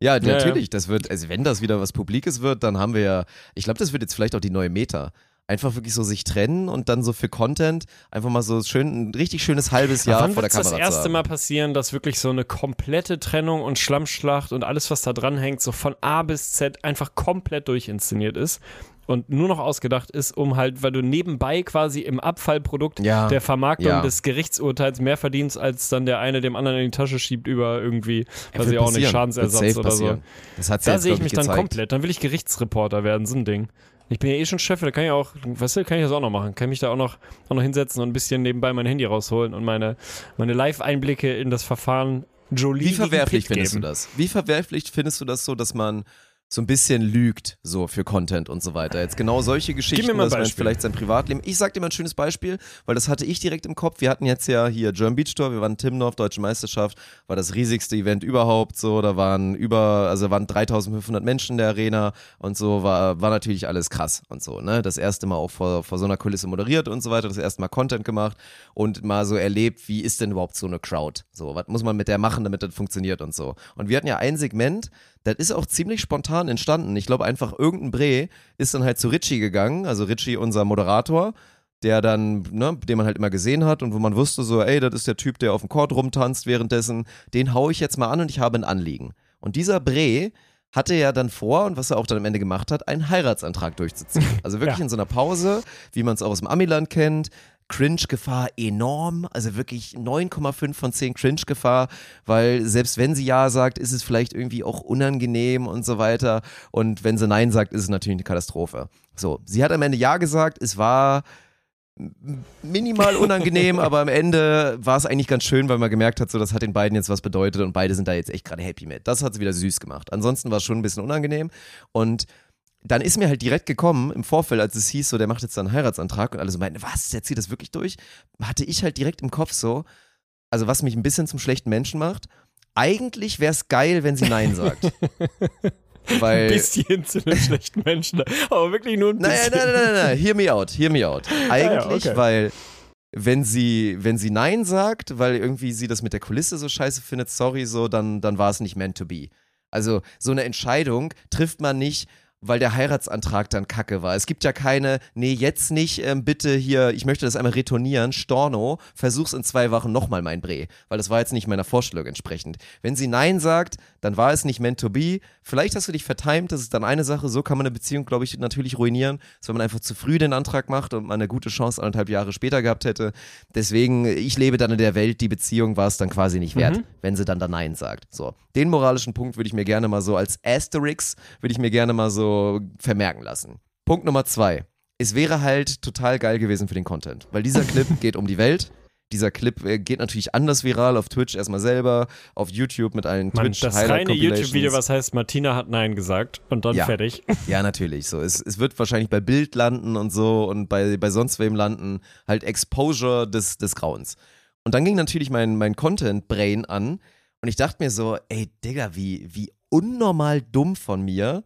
Ja, Ja, natürlich. Das wird, also wenn das wieder was Publikes wird, dann haben wir ja, ich glaube, das wird jetzt vielleicht auch die neue Meta. Einfach wirklich so sich trennen und dann so für Content einfach mal so schön, ein richtig schönes halbes Jahr Wann vor der Kamera das erste zu haben. Mal passieren, dass wirklich so eine komplette Trennung und Schlammschlacht und alles, was da dran hängt, so von A bis Z einfach komplett durchinszeniert ist und nur noch ausgedacht ist, um halt, weil du nebenbei quasi im Abfallprodukt Ja. der Vermarktung Ja. des Gerichtsurteils mehr verdienst, als dann der eine dem anderen in die Tasche schiebt über irgendwie, weiß ich auch nicht, Schadensersatz oder so. Das hat's Da sehe ich mich dann gezeigt. komplett. Dann will ich Gerichtsreporter werden, so ein Ding. Ich bin ja eh schon Chef, da kann ich auch, weißt du, kann ich das auch noch machen. Kann mich da auch noch, auch noch hinsetzen und ein bisschen nebenbei mein Handy rausholen und meine, meine Live-Einblicke in das Verfahren Jolie Wie verwerflich findest geben. du das? Wie verwerflich findest du das so, dass man so ein bisschen lügt, so für Content und so weiter. Jetzt genau solche Geschichten, mir mal ein dass man vielleicht sein Privatleben. Ich sag dir mal ein schönes Beispiel, weil das hatte ich direkt im Kopf. Wir hatten jetzt ja hier German Beach Tour, wir waren Timdorf, Deutsche Meisterschaft, war das riesigste Event überhaupt, so, da waren über, also waren 3500 Menschen in der Arena und so, war, war natürlich alles krass und so, ne. Das erste Mal auch vor, vor so einer Kulisse moderiert und so weiter, das erste Mal Content gemacht und mal so erlebt, wie ist denn überhaupt so eine Crowd? So, was muss man mit der machen, damit das funktioniert und so. Und wir hatten ja ein Segment, das ist auch ziemlich spontan entstanden. Ich glaube einfach, irgendein Bre ist dann halt zu Richie gegangen, also Richie, unser Moderator, der dann, ne, den man halt immer gesehen hat und wo man wusste so, ey, das ist der Typ, der auf dem Chord rumtanzt währenddessen, den hau ich jetzt mal an und ich habe ein Anliegen. Und dieser Bre hatte ja dann vor, und was er auch dann am Ende gemacht hat, einen Heiratsantrag durchzuziehen. Also wirklich Ja. in so einer Pause, wie man es auch aus dem Amiland kennt, Cringe-Gefahr enorm, also wirklich 9,5 von 10 Cringe-Gefahr, weil selbst wenn sie Ja sagt, ist es vielleicht irgendwie auch unangenehm und so weiter. Und wenn sie Nein sagt, ist es natürlich eine Katastrophe. So, sie hat am Ende Ja gesagt, es war minimal unangenehm, aber am Ende war es eigentlich ganz schön, weil man gemerkt hat, so das hat den beiden jetzt was bedeutet und beide sind da jetzt echt gerade happy mit. Das hat sie wieder süß gemacht. Ansonsten war es schon ein bisschen unangenehm und dann ist mir halt direkt gekommen im Vorfeld, als es hieß, so der macht jetzt einen Heiratsantrag und alle so meinten, was, der zieht das wirklich durch? Hatte ich halt direkt im Kopf so, also was mich ein bisschen zum schlechten Menschen macht, eigentlich wäre es geil, wenn sie Nein sagt. Weil, bisschen zu einem schlechten Menschen. Aber wirklich nur ein Nein, bisschen. nein, nein, nein, nein, hear me out, hear me out. Eigentlich, okay. weil wenn sie, wenn sie Nein sagt, weil irgendwie sie das mit der Kulisse so scheiße findet, sorry, so, dann, dann war es nicht meant to be. Also so eine Entscheidung trifft man nicht, weil der Heiratsantrag dann kacke war. Es gibt ja keine, nee, jetzt nicht, ähm, bitte hier, ich möchte das einmal retournieren, Storno, versuch's in zwei Wochen nochmal mein Bre, weil das war jetzt nicht meiner Vorstellung entsprechend. Wenn sie Nein sagt, dann war es nicht meant to be. Vielleicht hast du dich vertimt, das ist dann eine Sache, so kann man eine Beziehung, glaube ich, natürlich ruinieren, dass wenn man einfach zu früh den Antrag macht und man eine gute Chance anderthalb Jahre später gehabt hätte. Deswegen, ich lebe dann in der Welt, die Beziehung war es dann quasi nicht wert, wenn sie dann da Nein sagt. So, den moralischen Punkt würde ich mir gerne mal so als Asterix, würde ich mir gerne mal so vermerken lassen. Punkt Nummer zwei. Es wäre halt total geil gewesen für den Content, weil dieser Clip geht um die Welt. Dieser Clip äh, geht natürlich anders viral auf Twitch erstmal selber, auf YouTube mit allen Mann, Twitch das reine. YouTube-Video, was heißt, Martina hat Nein gesagt und dann Ja. fertig. Ja, natürlich. So, es, es wird wahrscheinlich bei Bild landen und so und bei, bei sonst wem landen. Halt Exposure des, des Grauens. Und dann ging natürlich mein, mein Content-Brain an und ich dachte mir so, ey, Digga, wie, wie unnormal dumm von mir,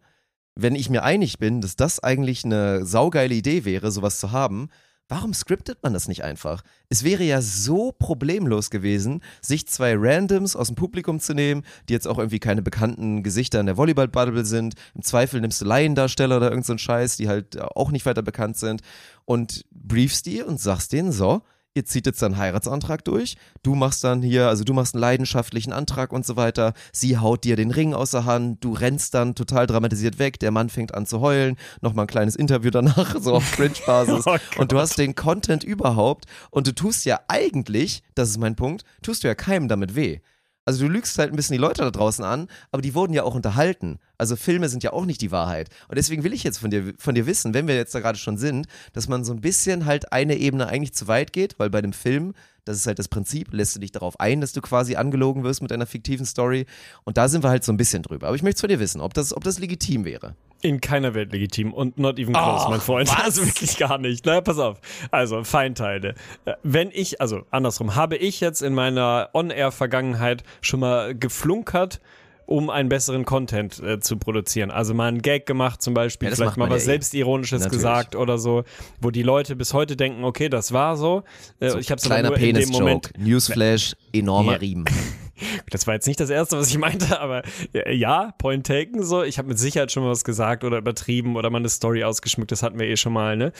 wenn ich mir einig bin, dass das eigentlich eine saugeile Idee wäre, sowas zu haben. Warum scriptet man das nicht einfach? Es wäre ja so problemlos gewesen, sich zwei Randoms aus dem Publikum zu nehmen, die jetzt auch irgendwie keine bekannten Gesichter in der Volleyball-Bubble sind. Im Zweifel nimmst du Laiendarsteller oder irgend so Scheiß, die halt auch nicht weiter bekannt sind und briefst die und sagst denen so, ihr zieht jetzt dann einen Heiratsantrag durch, du machst dann hier, also du machst einen leidenschaftlichen Antrag und so weiter, sie haut dir den Ring aus der Hand, du rennst dann total dramatisiert weg, der Mann fängt an zu heulen, nochmal ein kleines Interview danach, so auf Cringe-Basis Oh und du hast den Content überhaupt und du tust ja eigentlich, das ist mein Punkt, tust du ja keinem damit weh. Also du lügst halt ein bisschen die Leute da draußen an, aber die wurden ja auch unterhalten. Also Filme sind ja auch nicht die Wahrheit. Und deswegen will ich jetzt von dir, von dir wissen, wenn wir jetzt da gerade schon sind, dass man so ein bisschen halt eine Ebene eigentlich zu weit geht, weil bei dem Film, das ist halt das Prinzip, lässt du dich darauf ein, dass du quasi angelogen wirst mit einer fiktiven Story. Und da sind wir halt so ein bisschen drüber. Aber ich möchte von dir wissen, ob das, ob das legitim wäre. In keiner Welt legitim und not even close, Oh, mein Freund. was? Also wirklich gar nicht. Na, pass auf. Also, Feinteile. Äh, Wenn ich, also andersrum, habe ich jetzt in meiner On-Air-Vergangenheit schon mal geflunkert, um einen besseren Content äh, zu produzieren. Also mal einen Gag gemacht zum Beispiel, Ja, vielleicht mal was ja eh. Selbstironisches Natürlich. gesagt oder so, wo die Leute bis heute denken, okay, das war so. Äh, So, ich aber kleiner Penis-Joke, Newsflash, enormer Ja. Riemen. Das war jetzt nicht das Erste, was ich meinte, aber ja, point taken so. Ich habe mit Sicherheit schon mal was gesagt oder übertrieben oder mal eine Story ausgeschmückt, das hatten wir eh schon mal, ne?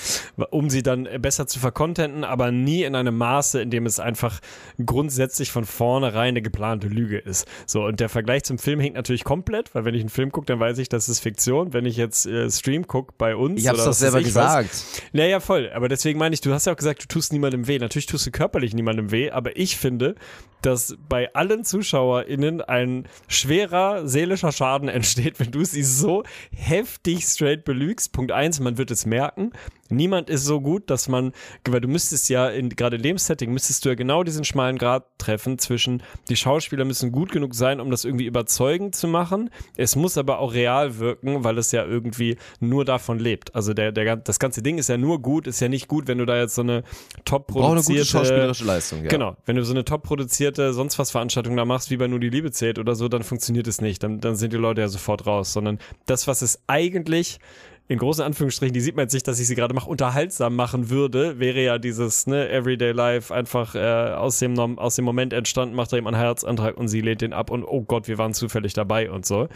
Um sie dann besser zu verkontenten, aber nie in einem Maße, in dem es einfach grundsätzlich von vornherein eine geplante Lüge ist. So, und der Vergleich zum Film hinkt natürlich komplett, weil wenn ich einen Film gucke, dann weiß ich, das ist Fiktion. Wenn ich jetzt äh, Stream gucke bei uns. Ich hab's oder doch selber was, gesagt. naja, voll. Aber deswegen meine ich, du hast ja auch gesagt, du tust niemandem weh. Natürlich tust du körperlich niemandem weh, aber ich finde, dass bei allen ZuschauerInnen ein schwerer seelischer Schaden entsteht, wenn du sie so heftig straight belügst. Punkt eins, man wird es merken. Niemand ist so gut, dass man, weil du müsstest ja in, gerade in dem Setting, müsstest du ja genau diesen schmalen Grad treffen zwischen, die Schauspieler müssen gut genug sein, um das irgendwie überzeugend zu machen. Es muss aber auch real wirken, weil es ja irgendwie nur davon lebt. Also der, der, das ganze Ding ist ja nur gut, ist ja nicht gut, wenn du da jetzt so eine top Braucht eine produzierte. gute schauspielerische Leistung, ja. Genau, wenn du so eine top produzierte sonst was Veranstaltung da machst, wie bei Nur die Liebe zählt oder so, dann funktioniert es nicht. Dann, dann sind die Leute ja sofort raus, sondern das, was es eigentlich in großen Anführungsstrichen, die sieht man jetzt nicht, dass ich sie gerade mache, unterhaltsam machen würde, wäre ja dieses ne, Everyday Life einfach äh, aus, dem, aus dem Moment entstanden, macht da jemand einen Heiratsantrag und sie lehnt den ab und oh Gott, wir waren zufällig dabei und so.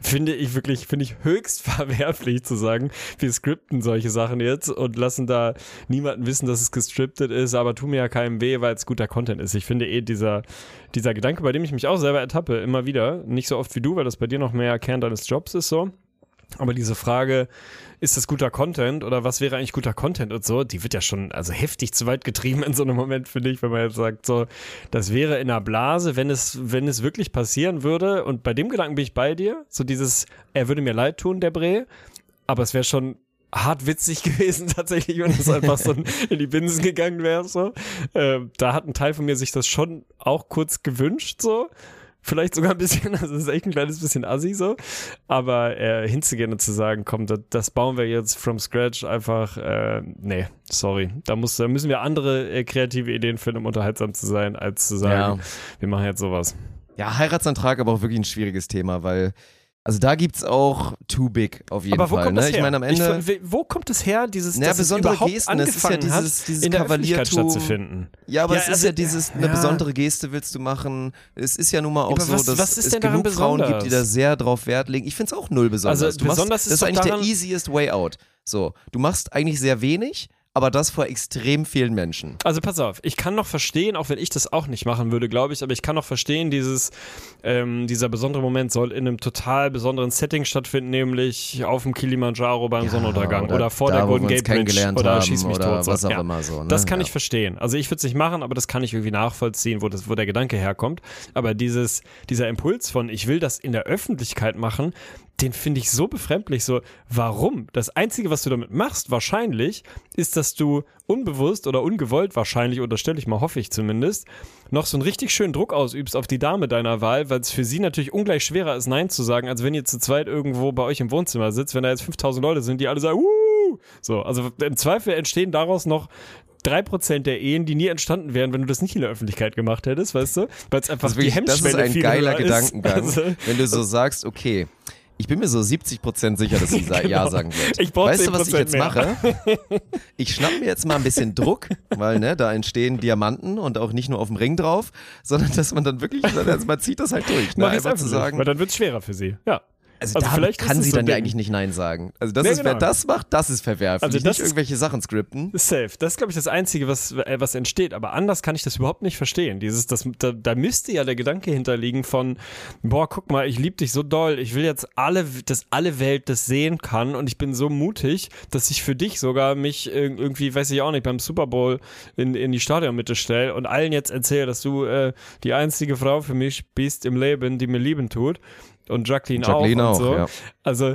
Finde ich wirklich, finde ich höchst verwerflich zu sagen, wir skripten solche Sachen jetzt und lassen da niemanden wissen, dass es gestriptet ist, aber tu mir ja keinem weh, weil es guter Content ist. Ich finde eh dieser, dieser Gedanke, bei dem ich mich auch selber ertappe, immer wieder, nicht so oft wie du, weil das bei dir noch mehr Kern deines Jobs ist so, aber diese Frage, ist das guter Content oder was wäre eigentlich guter Content und so, die wird ja schon also heftig zu weit getrieben in so einem Moment, finde ich, wenn man jetzt sagt, so, das wäre in einer Blase, wenn es, wenn es wirklich passieren würde. Und bei dem Gedanken bin ich bei dir. So dieses, er würde mir leid tun, der Bre, aber es wäre schon hart witzig gewesen tatsächlich, wenn es einfach so in die Binsen gegangen wäre. So. Ähm, da hat ein Teil von mir sich das schon auch kurz gewünscht, so vielleicht sogar ein bisschen, also es ist echt ein kleines bisschen assi so, aber äh, hinzugehen und zu sagen, komm, das, das bauen wir jetzt from scratch einfach, äh, nee, sorry, da, muss, da müssen wir andere äh, kreative Ideen finden, um unterhaltsam zu sein, als zu sagen, Ja. wir machen jetzt sowas. Ja, Heiratsantrag aber auch wirklich ein schwieriges Thema, weil, also da gibt's auch Too Big auf jeden aber wo Fall. kommt ne? das her? Ich meine, am Ende. Ich, wo kommt es her, dieses, Naja, dass es besondere überhaupt Gesten, das ist ja angefangen dieses- hat, dieses in der Öffentlichkeit stattzufinden? Ja, aber Ja, es ist also, ja dieses, eine ja. besondere Geste willst du machen. Es ist ja nun mal auch aber so, was- dass was ist es denn daran genug Frauen gibt, die da besonders? sehr drauf Wert legen. Ich finde es auch null besonders. Also du machst, besonders das ist ist eigentlich doch der daran- easiest way out. So, du machst eigentlich sehr wenig, aber das vor extrem vielen Menschen. Also pass auf, ich kann noch verstehen, auch wenn ich das auch nicht machen würde, glaube ich, aber ich kann noch verstehen, dieses, ähm, dieser besondere Moment soll in einem total besonderen Setting stattfinden, nämlich auf dem Kilimanjaro beim Sonnenuntergang oder, oder vor da, der Golden Gate Bridge oder haben schieß mich oder tot. so. was auch ja. immer so, ne? Das kann Ja. ich verstehen. Also ich würde es nicht machen, aber das kann ich irgendwie nachvollziehen, wo, das, wo der Gedanke herkommt. Aber dieses, dieser Impuls von, ich will das in der Öffentlichkeit machen, den finde ich so befremdlich. So, warum? Das Einzige, was du damit machst, wahrscheinlich, ist, dass du unbewusst oder ungewollt, wahrscheinlich, unterstelle ich mal, hoffe ich zumindest, noch so einen richtig schönen Druck ausübst auf die Dame deiner Wahl, weil es für sie natürlich ungleich schwerer ist, Nein zu sagen, als wenn ihr zu zweit irgendwo bei euch im Wohnzimmer sitzt, wenn da jetzt 5000 Leute sind, die alle sagen, Wuh! So, also im Zweifel entstehen daraus noch 3% der Ehen, die nie entstanden wären, wenn du das nicht in der Öffentlichkeit gemacht hättest, weißt du? Weil es einfach Das die wirklich, das Hemmschwelle ist ein geiler Gedankengang, Ist. Also, wenn du so sagst, okay, ich bin mir so 70% sicher, dass sie sa- Ja Genau. sagen wird. Ich weißt du, was ich 10% jetzt mehr. mache? Ich schnapp mir jetzt mal ein bisschen Druck, weil ne, da entstehen Diamanten und auch nicht nur auf dem Ring drauf, sondern dass man dann wirklich, also man zieht das halt durch. Ne? mach Einfach zu sagen, weil dann wird es schwerer für sie. Ja. Also, also vielleicht kann sie so dann ja eigentlich nicht Nein sagen. Also das Nee, ist, wer genau. das macht, das ist verwerflich. Also das nicht irgendwelche Sachen skripten. Safe. Das ist, glaube ich, das Einzige, was, äh, was entsteht. Aber anders kann ich das überhaupt nicht verstehen. Dieses, das, da, da müsste ja der Gedanke hinterliegen von, boah, guck mal, ich liebe dich so doll. Ich will jetzt alle, dass alle Welt das sehen kann und ich bin so mutig, dass ich für dich sogar mich irgendwie, weiß ich auch nicht, beim Super Bowl in, in die Stadionmitte stelle und allen jetzt erzähle, dass du äh, die einzige Frau für mich bist im Leben, die mir lieben tut. Und Jacqueline, Jacqueline auch. auch, und so. ja. Also,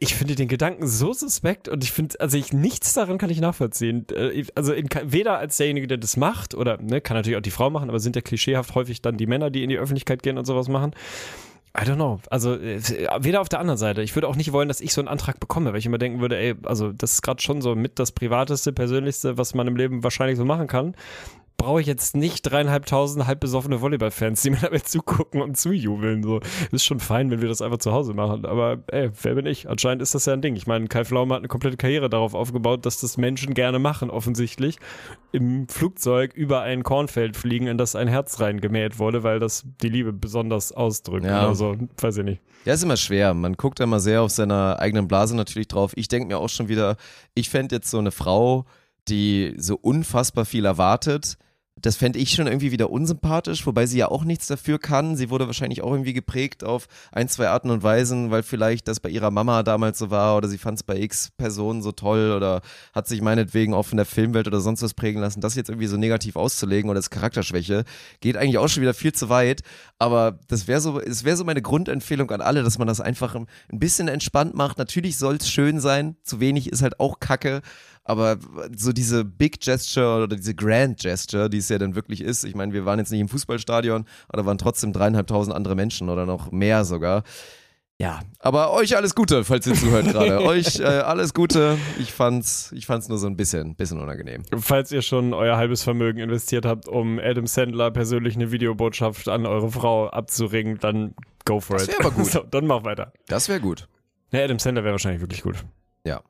ich finde den Gedanken so suspekt und ich finde, also ich nichts daran kann ich nachvollziehen. Äh, Also in, weder als derjenige, der das macht, oder ne, kann natürlich auch die Frau machen, aber sind ja klischeehaft häufig dann die Männer, die in die Öffentlichkeit gehen und sowas machen. I don't know. Also äh, weder auf der anderen Seite. Ich würde auch nicht wollen, dass ich so einen Antrag bekomme, weil ich immer denken würde, ey, also das ist gerade schon so mit das privateste, persönlichste, was man im Leben wahrscheinlich so machen kann. Brauche ich jetzt nicht dreieinhalbtausend halb besoffene Volleyballfans, die mir dabei zugucken und zujubeln. So ist schon fein, wenn wir das einfach zu Hause machen. Aber ey, wer bin ich? Anscheinend ist das ja ein Ding. Ich meine, Kai Pflaume hat eine komplette Karriere darauf aufgebaut, dass das Menschen gerne machen, offensichtlich. Im Flugzeug über ein Kornfeld fliegen, in das ein Herz reingemäht wurde, weil das die Liebe besonders ausdrückt. Ja. Oder so. Weiß ich nicht. Ja, ist immer schwer. Man guckt immer sehr auf seiner eigenen Blase natürlich drauf. Ich denke mir auch schon wieder, ich fände jetzt so eine Frau, die so unfassbar viel erwartet, Das fände ich schon irgendwie wieder unsympathisch, wobei sie ja auch nichts dafür kann. Sie wurde wahrscheinlich auch irgendwie geprägt auf ein, zwei Arten und Weisen, weil vielleicht das bei ihrer Mama damals so war oder sie fand es bei X Personen so toll oder hat sich meinetwegen auch von der Filmwelt oder sonst was prägen lassen. Das jetzt irgendwie so negativ auszulegen oder als Charakterschwäche geht eigentlich auch schon wieder viel zu weit. Aber das wäre so, es wäre so meine Grundempfehlung an alle, dass man das einfach ein bisschen entspannt macht. Natürlich soll es schön sein. Zu wenig ist halt auch Kacke. Aber so diese Big Gesture oder diese Grand Gesture, die es ja dann wirklich ist, ich meine, wir waren jetzt nicht im Fußballstadion, aber da waren trotzdem dreieinhalbtausend andere Menschen oder noch mehr sogar. Ja, aber euch alles Gute, falls ihr zuhört gerade. euch äh, alles Gute. Ich fand's, ich fand's nur so ein bisschen, bisschen unangenehm. Falls ihr schon euer halbes Vermögen investiert habt, um Adam Sandler persönlich eine Videobotschaft an eure Frau abzuringen, dann go for Das it. wär aber gut. So, dann mach weiter. Das wäre gut. Ja, Adam Sandler wäre wahrscheinlich wirklich gut. Ja.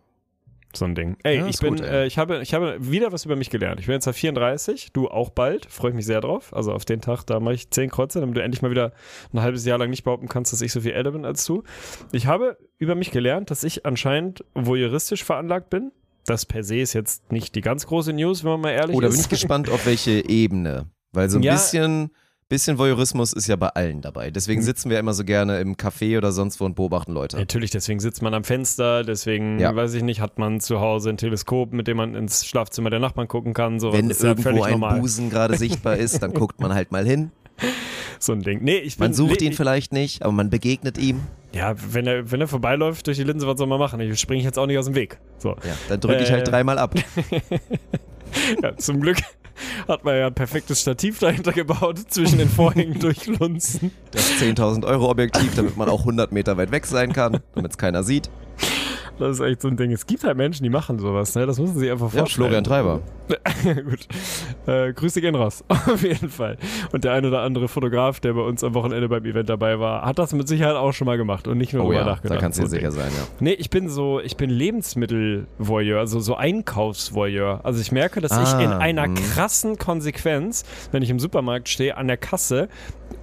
So ein Ding. Ey, Ja, ich bin, gut, ey. äh, ich habe, ich habe wieder was über mich gelernt. Ich bin jetzt ja 34, du auch bald. Freue ich mich sehr drauf. Also auf den Tag, da mache ich 10 Kreuze, damit du endlich mal wieder ein halbes Jahr lang nicht behaupten kannst, dass ich so viel älter bin als du. Ich habe über mich gelernt, dass ich anscheinend voyeuristisch veranlagt bin. Das per se ist jetzt nicht die ganz große News, wenn man mal ehrlich Oh, da ist. bin ich gespannt, auf welche Ebene. Weil so ein Ja. bisschen, bisschen Voyeurismus ist ja bei allen dabei. Deswegen Hm. sitzen wir immer so gerne im Café oder sonst wo und beobachten Leute. Natürlich, deswegen sitzt man am Fenster, deswegen, Ja. weiß ich nicht, hat man zu Hause ein Teleskop, mit dem man ins Schlafzimmer der Nachbarn gucken kann. So Wenn ja irgendwo völlig ein normal. Busen gerade sichtbar ist, dann guckt man halt mal hin. So ein Ding. Nee, ich bin, Man sucht nee, ihn vielleicht nicht, aber man begegnet ihm. Ja, wenn er, wenn er vorbeiläuft durch die Linse, was soll man machen? Ich springe jetzt auch nicht aus dem Weg. So. Ja, dann drücke ich halt Äh. dreimal ab. Ja, zum Glück hat man ja ein perfektes Stativ dahinter gebaut, zwischen den Vorhängen durchlunzen. Das 10.000 Euro Objektiv, damit man auch 100 Meter weit weg sein kann, damit es keiner sieht. Das ist echt so ein Ding. Es gibt halt Menschen, die machen sowas, ne? Das müssen sie einfach Ja, vorstellen. Florian Treiber. Gut. Äh, Grüße gehen raus. Auf jeden Fall. Und der ein oder andere Fotograf, der bei uns am Wochenende beim Event dabei war, hat das mit Sicherheit auch schon mal gemacht und nicht nur Oh drüber ja, nachgedacht. da kannst du dir sicher sein, ja. Nee, ich bin so, ich bin Lebensmittel-Voyeur, also so Einkaufs-Voyeur. Also ich merke, dass Ah, ich in einer mhm. krassen Konsequenz, wenn ich im Supermarkt stehe, an der Kasse,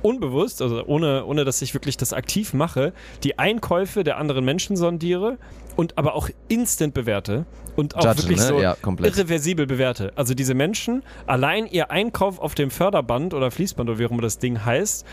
unbewusst, also ohne, ohne dass ich wirklich das aktiv mache, die Einkäufe der anderen Menschen sondiere und aber auch instant bewerte und auch Judgen, wirklich ne? so Ja, irreversibel bewerte. Also diese Menschen, allein ihr Einkauf auf dem Förderband oder Fließband oder wie auch immer das Ding heißt,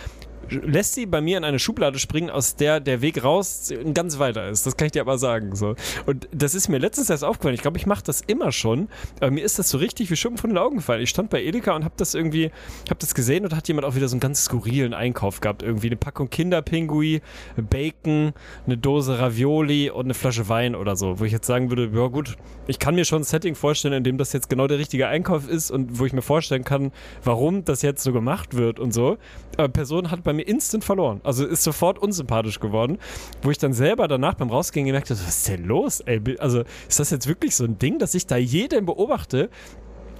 lässt sie bei mir in eine Schublade springen, aus der der Weg raus ganz weiter ist. Das kann ich dir aber sagen. So. Und das ist mir letztens erst aufgefallen. Ich glaube, ich mache das immer schon. Aber mir ist das so richtig wie Schuppen von den Augen gefallen. Ich stand bei Edeka und habe das irgendwie, habe das gesehen und hat jemand auch wieder so einen ganz skurrilen Einkauf gehabt. Irgendwie eine Packung Kinderpingui, Bacon, eine Dose Ravioli und eine Flasche Wein oder so. Wo ich jetzt sagen würde, ja gut, ich kann mir schon ein Setting vorstellen, in dem das jetzt genau der richtige Einkauf ist und wo ich mir vorstellen kann, warum das jetzt so gemacht wird und so. Aber Person hat bei mir instant verloren. Also ist sofort unsympathisch geworden, wo ich dann selber danach beim Rausgehen gemerkt habe, was ist denn los? Ey, also ist das jetzt wirklich so ein Ding, dass ich da jeden beobachte?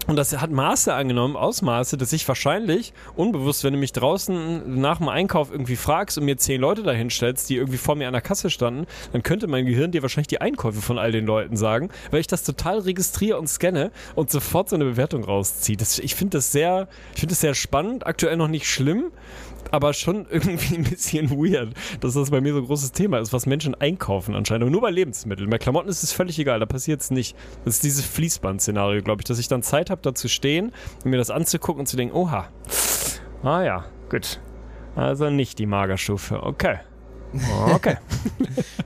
Und das hat Maße angenommen, Ausmaße, dass ich wahrscheinlich unbewusst, wenn du mich draußen nach dem Einkauf irgendwie fragst und mir zehn Leute dahin stellst, die irgendwie vor mir an der Kasse standen, dann könnte mein Gehirn dir wahrscheinlich die Einkäufe von all den Leuten sagen, weil ich das total registriere und scanne und sofort so eine Bewertung rausziehe. Das, ich finde das sehr, ich finde das sehr spannend, aktuell noch nicht schlimm, aber schon irgendwie ein bisschen weird, dass das bei mir so ein großes Thema ist, was Menschen einkaufen anscheinend. Aber nur bei Lebensmitteln. Bei Klamotten ist es völlig egal, da passiert es nicht. Das ist dieses Fließband-Szenario, glaube ich, dass ich dann Zeit habe, da zu stehen und mir das anzugucken und zu denken, oha. Ah ja, gut. Also nicht die Magerstufe. Okay. Okay.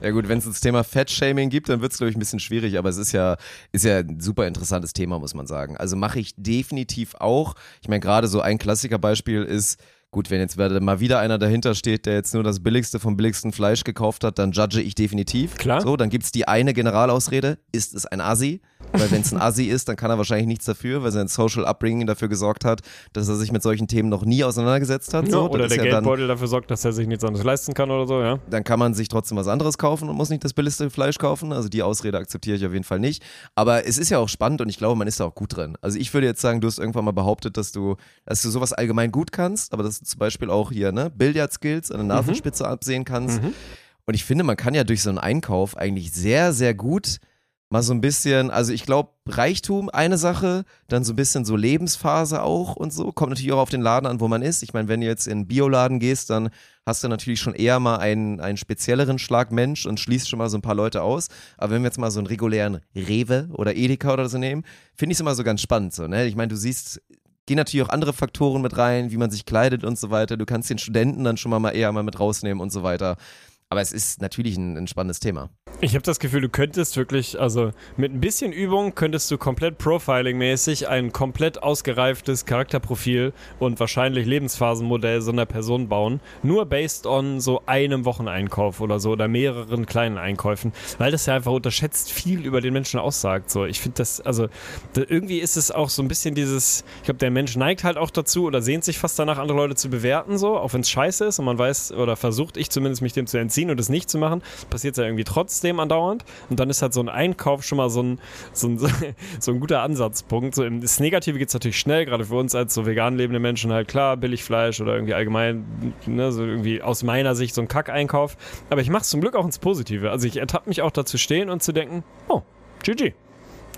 Ja gut, wenn es das Thema Fettshaming gibt, dann wird es, glaube ich, ein bisschen schwierig, aber es ist ja, ist ja ein super interessantes Thema, muss man sagen. Also mache ich definitiv auch. Ich meine, gerade so ein Klassikerbeispiel ist, gut, wenn jetzt mal wieder einer dahinter steht, der jetzt nur das billigste vom billigsten Fleisch gekauft hat, dann judge ich definitiv. Klar. So, dann gibt's die eine Generalausrede, ist es ein Assi? Weil wenn es ein Assi ist, dann kann er wahrscheinlich nichts dafür, weil sein Social Upbringing dafür gesorgt hat, dass er sich mit solchen Themen noch nie auseinandergesetzt hat. ja, So, oder der ja dann, Geldbeutel dafür sorgt, dass er sich nichts anderes leisten kann oder so, ja. dann kann man sich trotzdem was anderes kaufen und muss nicht das billigste Fleisch kaufen. Also die Ausrede akzeptiere ich auf jeden Fall nicht. Aber es ist ja auch spannend und ich glaube, man ist da auch gut drin. Also ich würde jetzt sagen, du hast irgendwann mal behauptet, dass du, dass du sowas allgemein gut kannst, aber dass du zum Beispiel auch hier, ne, Billard-Skills an der Nasenspitze absehen kannst. Und ich finde, man kann ja durch so einen Einkauf eigentlich sehr, sehr gut mal so ein bisschen, also ich glaube, Reichtum eine Sache, dann so ein bisschen so Lebensphase auch und so. Kommt natürlich auch auf den Laden an, wo man ist. Ich meine, wenn du jetzt in einen Bioladen gehst, dann hast du natürlich schon eher mal einen, einen spezielleren Schlag Mensch und schließt schon mal so ein paar Leute aus. Aber wenn wir jetzt mal so einen regulären Rewe oder Edeka oder so nehmen, finde ich es immer so ganz spannend. So, ne? Ich meine, du siehst gehen natürlich auch andere Faktoren mit rein, wie man sich kleidet und so weiter. Du kannst den Studenten dann schon mal eher mal mit rausnehmen und so weiter. Aber es ist natürlich ein, ein spannendes Thema. Ich habe das Gefühl, du könntest wirklich, also mit ein bisschen Übung könntest du komplett Profiling-mäßig ein komplett ausgereiftes Charakterprofil und wahrscheinlich Lebensphasenmodell so einer Person bauen. Nur based on so einem Wocheneinkauf oder so oder mehreren kleinen Einkäufen, weil das ja einfach unterschätzt viel über den Menschen aussagt. So, ich finde das, also da, irgendwie ist es auch so ein bisschen dieses, ich glaube, der Mensch neigt halt auch dazu oder sehnt sich fast danach, andere Leute zu bewerten, so, auch wenn es scheiße ist und man weiß oder versucht, ich zumindest mich dem zu entziehen und es nicht zu machen, passiert es ja irgendwie trotzdem andauernd. Und dann ist halt so ein Einkauf schon mal so ein, so ein, so ein guter Ansatzpunkt. So, das Negative geht es natürlich schnell, gerade für uns als so vegan lebende Menschen halt klar, Billigfleisch oder irgendwie allgemein, ne, so irgendwie aus meiner Sicht so ein Kackeinkauf. Aber ich mache es zum Glück auch ins Positive. Also ich ertappe mich auch dazu stehen und zu denken, oh, GG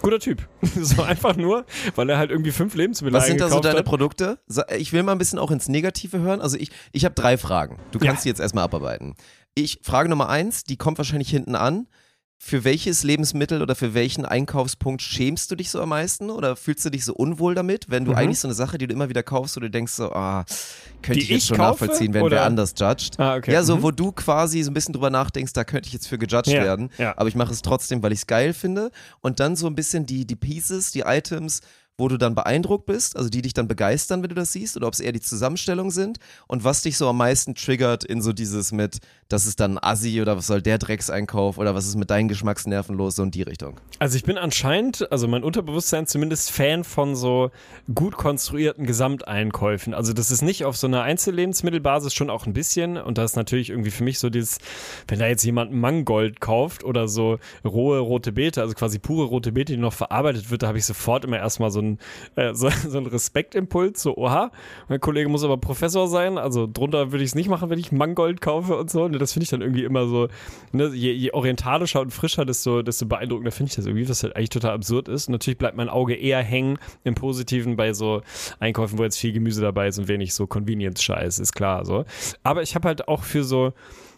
guter Typ. so einfach nur, weil er halt irgendwie fünf Lebensmittel Was sind da so deine hat. Produkte? Ich will mal ein bisschen auch ins Negative hören. Also ich, ich habe drei Fragen. Du kannst ja. die jetzt erstmal abarbeiten. Ich, Frage Nummer eins, die kommt wahrscheinlich hinten an für welches Lebensmittel oder für welchen Einkaufspunkt schämst du dich so am meisten oder fühlst du dich so unwohl damit, wenn du mhm. eigentlich so eine Sache, die du immer wieder kaufst, wo du denkst so, ah, könnte ich jetzt ich schon kaufe, nachvollziehen, wenn oder? wer anders judged. Ah, okay. Ja, so mhm. wo du quasi so ein bisschen drüber nachdenkst, da könnte ich jetzt für gejudged ja, werden, ja. aber ich mache es trotzdem, weil ich es geil finde und dann so ein bisschen die, die Pieces, die Items, wo du dann beeindruckt bist, also die dich dann begeistern, wenn du das siehst, oder ob es eher die Zusammenstellung sind und was dich so am meisten triggert in so dieses mit, das ist dann Assi oder was soll der Dreckseinkauf oder was ist mit deinen Geschmacksnerven los, so in die Richtung. Also ich bin anscheinend, also mein Unterbewusstsein zumindest Fan von so gut konstruierten Gesamteinkäufen. Also das ist nicht auf so einer Einzellebensmittelbasis schon auch ein bisschen und da ist natürlich irgendwie für mich so dieses, wenn da jetzt jemand Mangold kauft oder so rohe rote Beete, also quasi pure rote Beete, die noch verarbeitet wird, da habe ich sofort immer erstmal so ein, äh, so, so ein Respektimpuls, so, oha, mein Kollege muss aber Professor sein, also drunter würde ich es nicht machen, wenn ich Mangold kaufe und so. Ne, das finde ich dann irgendwie immer so, ne, je, je, orientalischer und frischer, desto, desto beeindruckender finde ich das irgendwie, was halt eigentlich total absurd ist. Natürlich bleibt mein Auge eher hängen im Positiven bei so Einkäufen, wo jetzt viel Gemüse dabei ist und wenig so Convenience-Scheiß, ist klar so. Aber ich habe halt auch für so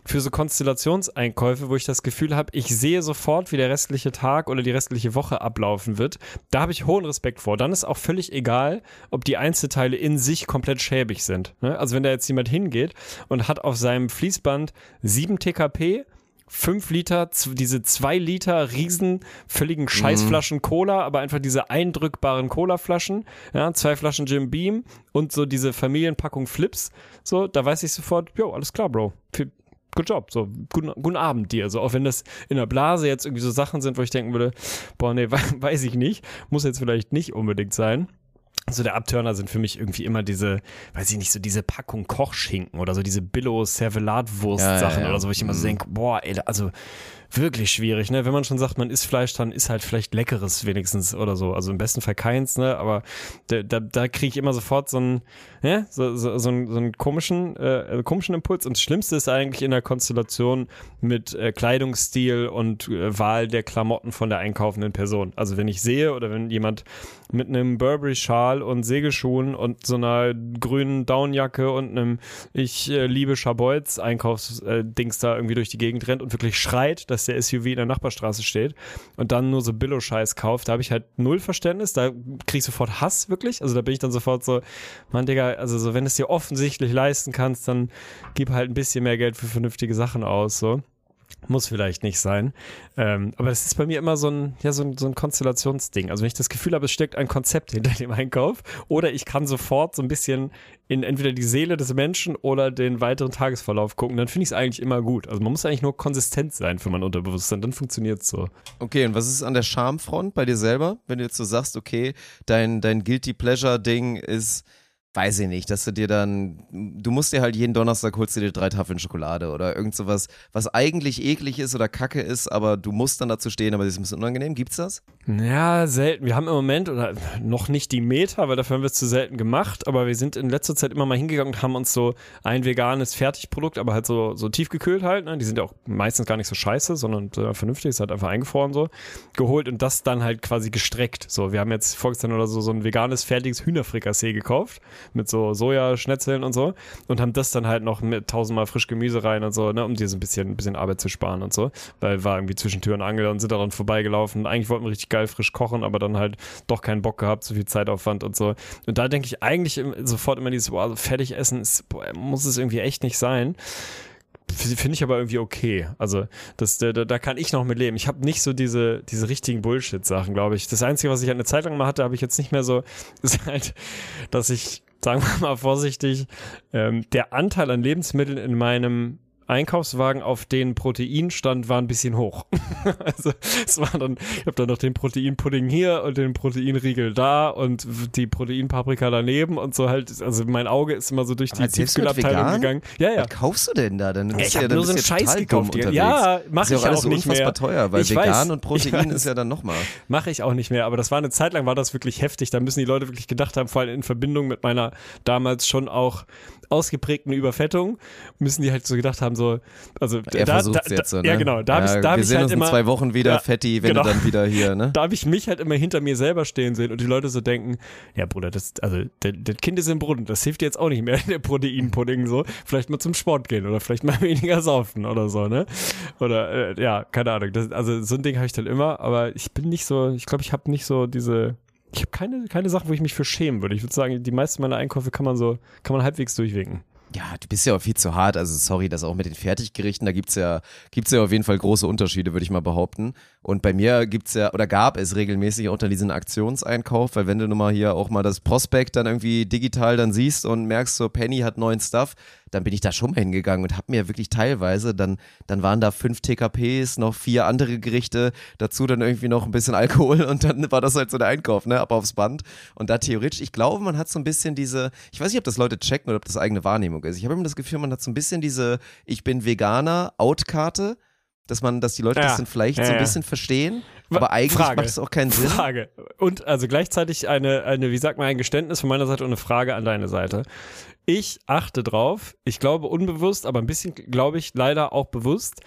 für so Konstellationseinkäufe, wo ich das Gefühl habe, ich sehe sofort, wie der restliche Tag oder die restliche Woche ablaufen wird. Da habe ich hohen Respekt vor. Dann ist auch völlig egal, ob die Einzelteile in sich komplett schäbig sind. Ne? Also wenn da jetzt jemand hingeht und hat auf seinem Fließband 7 TKP, 5 Liter, diese 2 Liter riesen, völligen mhm. Scheißflaschen Cola, aber einfach diese eindrückbaren Cola-Flaschen, ja, zwei Flaschen Jim Beam und so diese Familienpackung Flips, so, da weiß ich sofort, jo, alles klar, Bro good job, so, guten, guten Abend dir. So, auch wenn das in der Blase jetzt irgendwie so Sachen sind, wo ich denken würde, boah, nee, weiß ich nicht, muss jetzt vielleicht nicht unbedingt sein. So der Abturner sind für mich irgendwie immer diese, weiß ich nicht, so diese Packung Kochschinken oder so diese Billo Servelatwurst Sachen ja, ja, ja. oder so, wo ich immer so mhm. denke, boah, ey, also wirklich schwierig, ne? Wenn man schon sagt, man isst Fleisch, dann ist halt vielleicht leckeres wenigstens oder so. Also im besten Fall keins, ne? Aber da, da, da kriege ich immer sofort so einen, ja, so, so, so, einen, so einen komischen, äh, komischen Impuls. Und das Schlimmste ist eigentlich in der Konstellation mit äh, Kleidungsstil und äh, Wahl der Klamotten von der einkaufenden Person. Also wenn ich sehe oder wenn jemand mit einem Burberry-Schal und Segelschuhen und so einer grünen Downjacke und einem Ich äh, liebe Schabolz Einkaufsdings da irgendwie durch die Gegend rennt und wirklich schreit, dass der SUV in der Nachbarstraße steht und dann nur so Billo-Scheiß kauft, da habe ich halt null Verständnis, da krieg ich sofort Hass wirklich, also da bin ich dann sofort so, Mann Digga, also so, wenn du es dir offensichtlich leisten kannst, dann gib halt ein bisschen mehr Geld für vernünftige Sachen aus, so. Muss vielleicht nicht sein. Ähm, aber das ist bei mir immer so ein, ja, so ein, so ein Konstellationsding. Also wenn ich das Gefühl habe, es steckt ein Konzept hinter dem Einkauf oder ich kann sofort so ein bisschen in entweder die Seele des Menschen oder den weiteren Tagesverlauf gucken, dann finde ich es eigentlich immer gut. Also man muss eigentlich nur konsistent sein für mein Unterbewusstsein, dann funktioniert es so. Okay, und was ist an der Schamfront bei dir selber, wenn du jetzt so sagst, okay, dein, dein Guilty Pleasure-Ding ist weiß ich nicht, dass du dir dann, du musst dir halt jeden Donnerstag holst du dir drei Tafeln Schokolade oder irgend sowas, was eigentlich eklig ist oder kacke ist, aber du musst dann dazu stehen, aber das ist ein bisschen unangenehm. Gibt's das? Ja, selten. Wir haben im Moment oder noch nicht die Meter, weil dafür haben wir es zu selten gemacht, aber wir sind in letzter Zeit immer mal hingegangen und haben uns so ein veganes Fertigprodukt, aber halt so, so tiefgekühlt halt, ne? die sind ja auch meistens gar nicht so scheiße, sondern äh, vernünftig, ist halt einfach eingefroren so, geholt und das dann halt quasi gestreckt. So, wir haben jetzt vorgestern oder so so ein veganes, fertiges Hühnerfrikassee gekauft mit so Sojaschnetzeln und so und haben das dann halt noch mit tausendmal frisch Gemüse rein und so, ne, um dir so ein bisschen, ein bisschen Arbeit zu sparen und so, weil war irgendwie zwischen Tür und Angel und sind daran vorbeigelaufen. Eigentlich wollten wir richtig geil frisch kochen, aber dann halt doch keinen Bock gehabt, so viel Zeitaufwand und so. Und da denke ich eigentlich sofort immer dieses, boah, fertig essen, ist, boah, muss es irgendwie echt nicht sein. Finde ich aber irgendwie okay. Also, das, da, da kann ich noch mit leben. Ich habe nicht so diese, diese richtigen Bullshit-Sachen, glaube ich. Das Einzige, was ich eine Zeit lang mal hatte, habe ich jetzt nicht mehr so, ist halt, dass ich, sagen wir mal vorsichtig, ähm, der Anteil an Lebensmitteln in meinem Einkaufswagen auf den Protein stand, war ein bisschen hoch. also es war dann, ich habe dann noch den Proteinpudding hier und den Proteinriegel da und die Proteinpaprika daneben und so halt, also mein Auge ist immer so durch die Tiefkühlabteilung gegangen. Ja, ja. Was kaufst du denn da? Dann ich ja, habe nur so einen Scheiß gekauft. Ja, mache ich auch, auch nicht unfassbar mehr. teuer, weil Ich vegan weiß, und Protein ist ja dann nochmal. Mache ich auch nicht mehr, aber das war eine Zeit lang, war das wirklich heftig. Da müssen die Leute wirklich gedacht haben, vor allem in Verbindung mit meiner damals schon auch ausgeprägten Überfettung, müssen die halt so gedacht haben, so, also Er da, da, jetzt so, ne? Ja, genau, da habe ich, da hab wir ich sehen halt uns in immer, zwei Wochen wieder, Ja, Fetti, wenn genau. du dann wieder hier, ne? da habe ich mich halt immer hinter mir selber stehen sehen und die Leute so denken, ja Bruder, das, also das Kind ist im Brunnen, das hilft dir jetzt auch nicht mehr, der Proteinpudding so, vielleicht mal zum Sport gehen oder vielleicht mal weniger saufen oder so, ne? Oder äh, ja, keine Ahnung, das, also so ein Ding habe ich dann immer, aber ich bin nicht so, ich glaube, ich habe nicht so diese, ich habe keine, keine Sachen, wo ich mich für schämen würde. Ich würde sagen, die meisten meiner Einkäufe kann man so, kann man halbwegs durchwinken. Ja, du bist ja auch viel zu hart. Also sorry, das auch mit den Fertiggerichten, da gibt's ja, gibt's ja auf jeden Fall große Unterschiede, würde ich mal behaupten. Und bei mir gibt's ja, oder gab es regelmäßig auch dann diesen Aktionseinkauf, weil wenn du nun mal hier auch mal das Prospekt dann irgendwie digital dann siehst und merkst, so Penny hat neuen Stuff, dann bin ich da schon mal hingegangen und habe mir wirklich teilweise, dann, dann waren da fünf TKPs, noch vier andere Gerichte, dazu dann irgendwie noch ein bisschen Alkohol und dann war das halt so der Einkauf, ne, ab aufs Band. Und da theoretisch, ich glaube, man hat so ein bisschen diese, ich weiß nicht, ob das Leute checken oder ob das eigene Wahrnehmung ist. Ich habe immer das Gefühl, man hat so ein bisschen diese Ich bin Veganer Out-Karte, dass man, dass die Leute Ja. das dann vielleicht Ja, so ein ja. bisschen verstehen, Wa- aber eigentlich Frage. macht es auch keinen Sinn. Frage. Und also gleichzeitig eine, eine, wie sagt man, ein Geständnis von meiner Seite und eine Frage an deine Seite. Ich achte drauf, ich glaube unbewusst, aber ein bisschen glaube ich leider auch bewusst,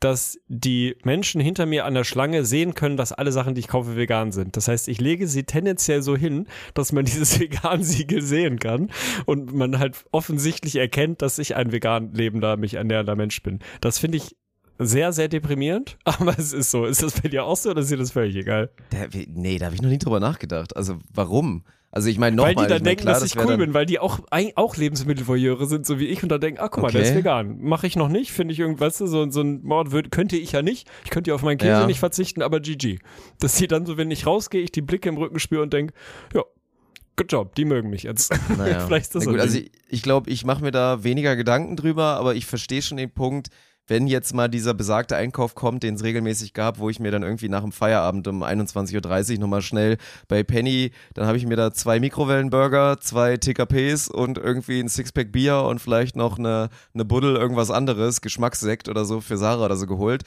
dass die Menschen hinter mir an der Schlange sehen können, dass alle Sachen, die ich kaufe, vegan sind. Das heißt, ich lege sie tendenziell so hin, dass man dieses Vegan-Siegel sehen kann und man halt offensichtlich erkennt, dass ich ein vegan lebender, mich ernährender Mensch bin. Das finde ich sehr, sehr deprimierend, aber es ist so. Ist das bei dir auch so oder ist dir das völlig egal? Da, nee, da habe ich noch nie drüber nachgedacht. Also warum? Also ich meine Weil nochmal, die dann ich mein, denken, klar, dass ich wär cool bin, weil die auch, auch Lebensmittelvoyeure sind, so wie ich, und dann denken, ah, guck mal, der Okay. ist vegan. Mache ich noch nicht, finde ich irgendwas, so, so ein Mord würd, könnte ich ja nicht. Ich könnte ja auf meinen Käse Ja. nicht verzichten, aber GG. Dass die dann so, wenn ich rausgehe, ich die Blicke im Rücken spüre und denke, ja, good job, die mögen mich jetzt. Naja. Vielleicht ist das Na so gut, also ich, ich glaube, ich mache mir da weniger Gedanken drüber, aber ich verstehe schon den Punkt, wenn jetzt mal dieser besagte Einkauf kommt, den es regelmäßig gab, wo ich mir dann irgendwie nach dem Feierabend um 21.30 Uhr nochmal schnell bei Penny, dann habe ich mir da zwei Mikrowellenburger, zwei TKPs und irgendwie ein Sixpack Bier und vielleicht noch eine, eine Buddel, irgendwas anderes, Geschmackssekt oder so für Sarah oder so geholt.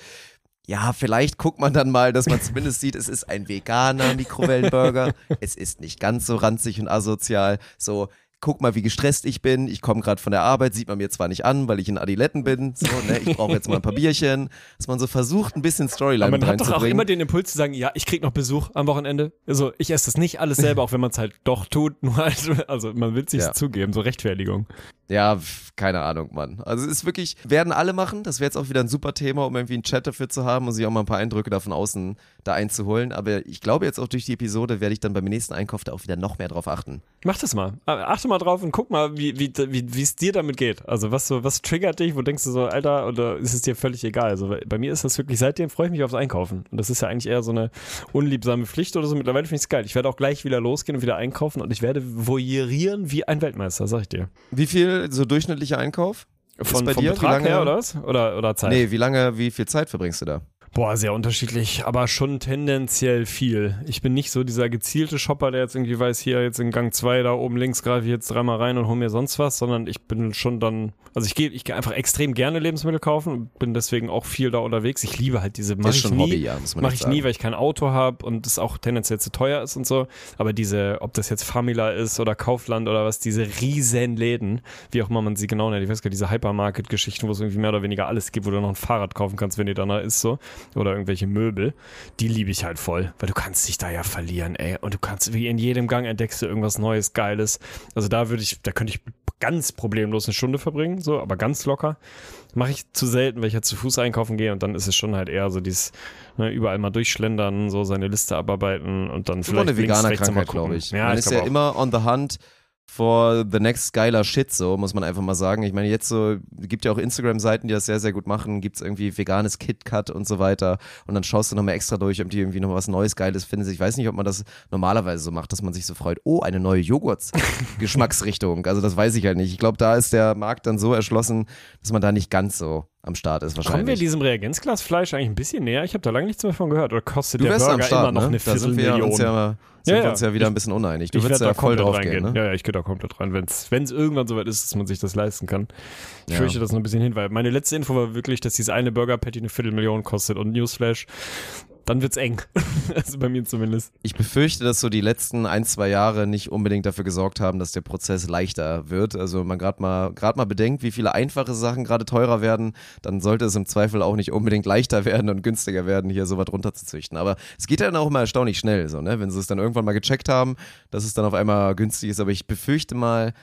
Ja, vielleicht guckt man dann mal, dass man zumindest sieht, es ist ein veganer Mikrowellenburger. es ist nicht ganz so ranzig und asozial. So, guck mal, wie gestresst ich bin. Ich komme gerade von der Arbeit, sieht man mir zwar nicht an, weil ich in Adiletten bin. So, ne, ich brauche jetzt mal ein paar Bierchen. Dass man so versucht, ein bisschen Storyline mit man hat doch auch reinzubringen. immer den Impuls zu sagen, ja, ich krieg noch Besuch am Wochenende. Also ich esse das nicht alles selber, auch wenn man es halt doch tut. Nur halt, also man will es sich Ja. zugeben, so Rechtfertigung. Ja, keine Ahnung, Mann. Also es ist wirklich, werden alle machen. Das wäre jetzt auch wieder ein super Thema, um irgendwie einen Chat dafür zu haben und sich auch mal ein paar Eindrücke da von außen da einzuholen. Aber ich glaube jetzt auch durch die Episode werde ich dann beim nächsten Einkauf da auch wieder noch mehr drauf achten. Mach das mal. Achte mal drauf und guck mal, wie wie wie wie, es dir damit geht. Also was so, was triggert dich? Wo denkst du so, Alter, oder ist es dir völlig egal? Also bei mir ist das wirklich, seitdem freue ich mich aufs Einkaufen. Und das ist ja eigentlich eher so eine unliebsame Pflicht oder so. Mittlerweile finde ich es geil. Ich werde auch gleich wieder losgehen und wieder einkaufen und ich werde voyeurieren wie ein Weltmeister, sag ich dir. Wie viel so durchschnittlicher Einkauf? Von, bei vom dir? Wie Betrag lange- her oder was? Oder, oder Zeit? Nee, wie lange, wie viel Zeit verbringst du da? Boah, sehr unterschiedlich, aber schon tendenziell viel. Ich bin nicht so dieser gezielte Shopper, der jetzt irgendwie weiß, hier jetzt in Gang 2 da oben links greife ich jetzt dreimal rein und hole mir sonst was, sondern ich bin schon dann, also ich gehe ich gehe einfach extrem gerne Lebensmittel kaufen und bin deswegen auch viel da unterwegs. Ich liebe halt diese, mach Das ist ich schon nie, Hobby, ja, Mache ich nie, weil ich kein Auto habe und es auch tendenziell zu teuer ist und so. Aber diese, ob das jetzt Famila ist oder Kaufland oder was, diese riesen Läden, wie auch immer man sie genau nennt, ich weiß gar nicht, diese Hypermarket-Geschichten, wo es irgendwie mehr oder weniger alles gibt, wo du noch ein Fahrrad kaufen kannst, wenn dir danach ist so. Oder irgendwelche Möbel. Die liebe ich halt voll, weil du kannst dich da ja verlieren, ey. Und du kannst, wie in jedem Gang entdeckst du irgendwas Neues, Geiles. Also da würde ich, da könnte ich ganz problemlos eine Stunde verbringen, so, aber ganz locker. Mache ich zu selten, weil ich ja zu Fuß einkaufen gehe und dann ist es schon halt eher so dieses ne, überall mal durchschlendern, so seine Liste abarbeiten und dann ist immer vielleicht eine links, mal Krankheit, glaube ich. Ja, man ich ist ja auch. immer on the hunt for the next geiler Shit, so muss man einfach mal sagen. Ich meine, jetzt so, gibt ja auch Instagram-Seiten, die das sehr, sehr gut machen. Gibt's irgendwie veganes KitKat und so weiter. Und dann schaust du nochmal extra durch, ob die irgendwie noch was Neues, Geiles finden. Ich weiß nicht, ob man das normalerweise so macht, dass man sich so freut, oh, eine neue Joghurt-Geschmacksrichtung. also das weiß ich halt nicht. Ich glaube, da ist der Markt dann so erschlossen, dass man da nicht ganz so am Start ist wahrscheinlich. Kommen wir diesem Reagenzglas Fleisch eigentlich ein bisschen näher? Ich habe da lange nichts mehr von gehört. Oder kostet du der Burger Start, immer noch ne? eine Da sind wir Viertelmillion? uns ja, sind Ja, uns ja wieder Ich- ein bisschen uneinig. Du ich willst werde ja da voll komplett drauf gehen, reingehen. ne? Ja, ja, ich gehe da komplett rein, wenn es irgendwann soweit ist, dass man sich das leisten kann. Ich Ja. fürchte das noch ein bisschen hin, weil meine letzte Info war wirklich, dass dieses eine Burger Patty eine Viertelmillion kostet und Newsflash, dann wird's eng. also bei mir zumindest. Ich befürchte, dass so die letzten ein, zwei Jahre nicht unbedingt dafür gesorgt haben, dass der Prozess leichter wird. Also man gerade mal, gerade mal bedenkt, wie viele einfache Sachen gerade teurer werden, dann sollte es im Zweifel auch nicht unbedingt leichter werden und günstiger werden, hier sowas runterzuzüchten. Aber es geht dann auch immer erstaunlich schnell, so, ne? Wenn sie es dann irgendwann mal gecheckt haben, dass es dann auf einmal günstig ist. Aber ich befürchte mal,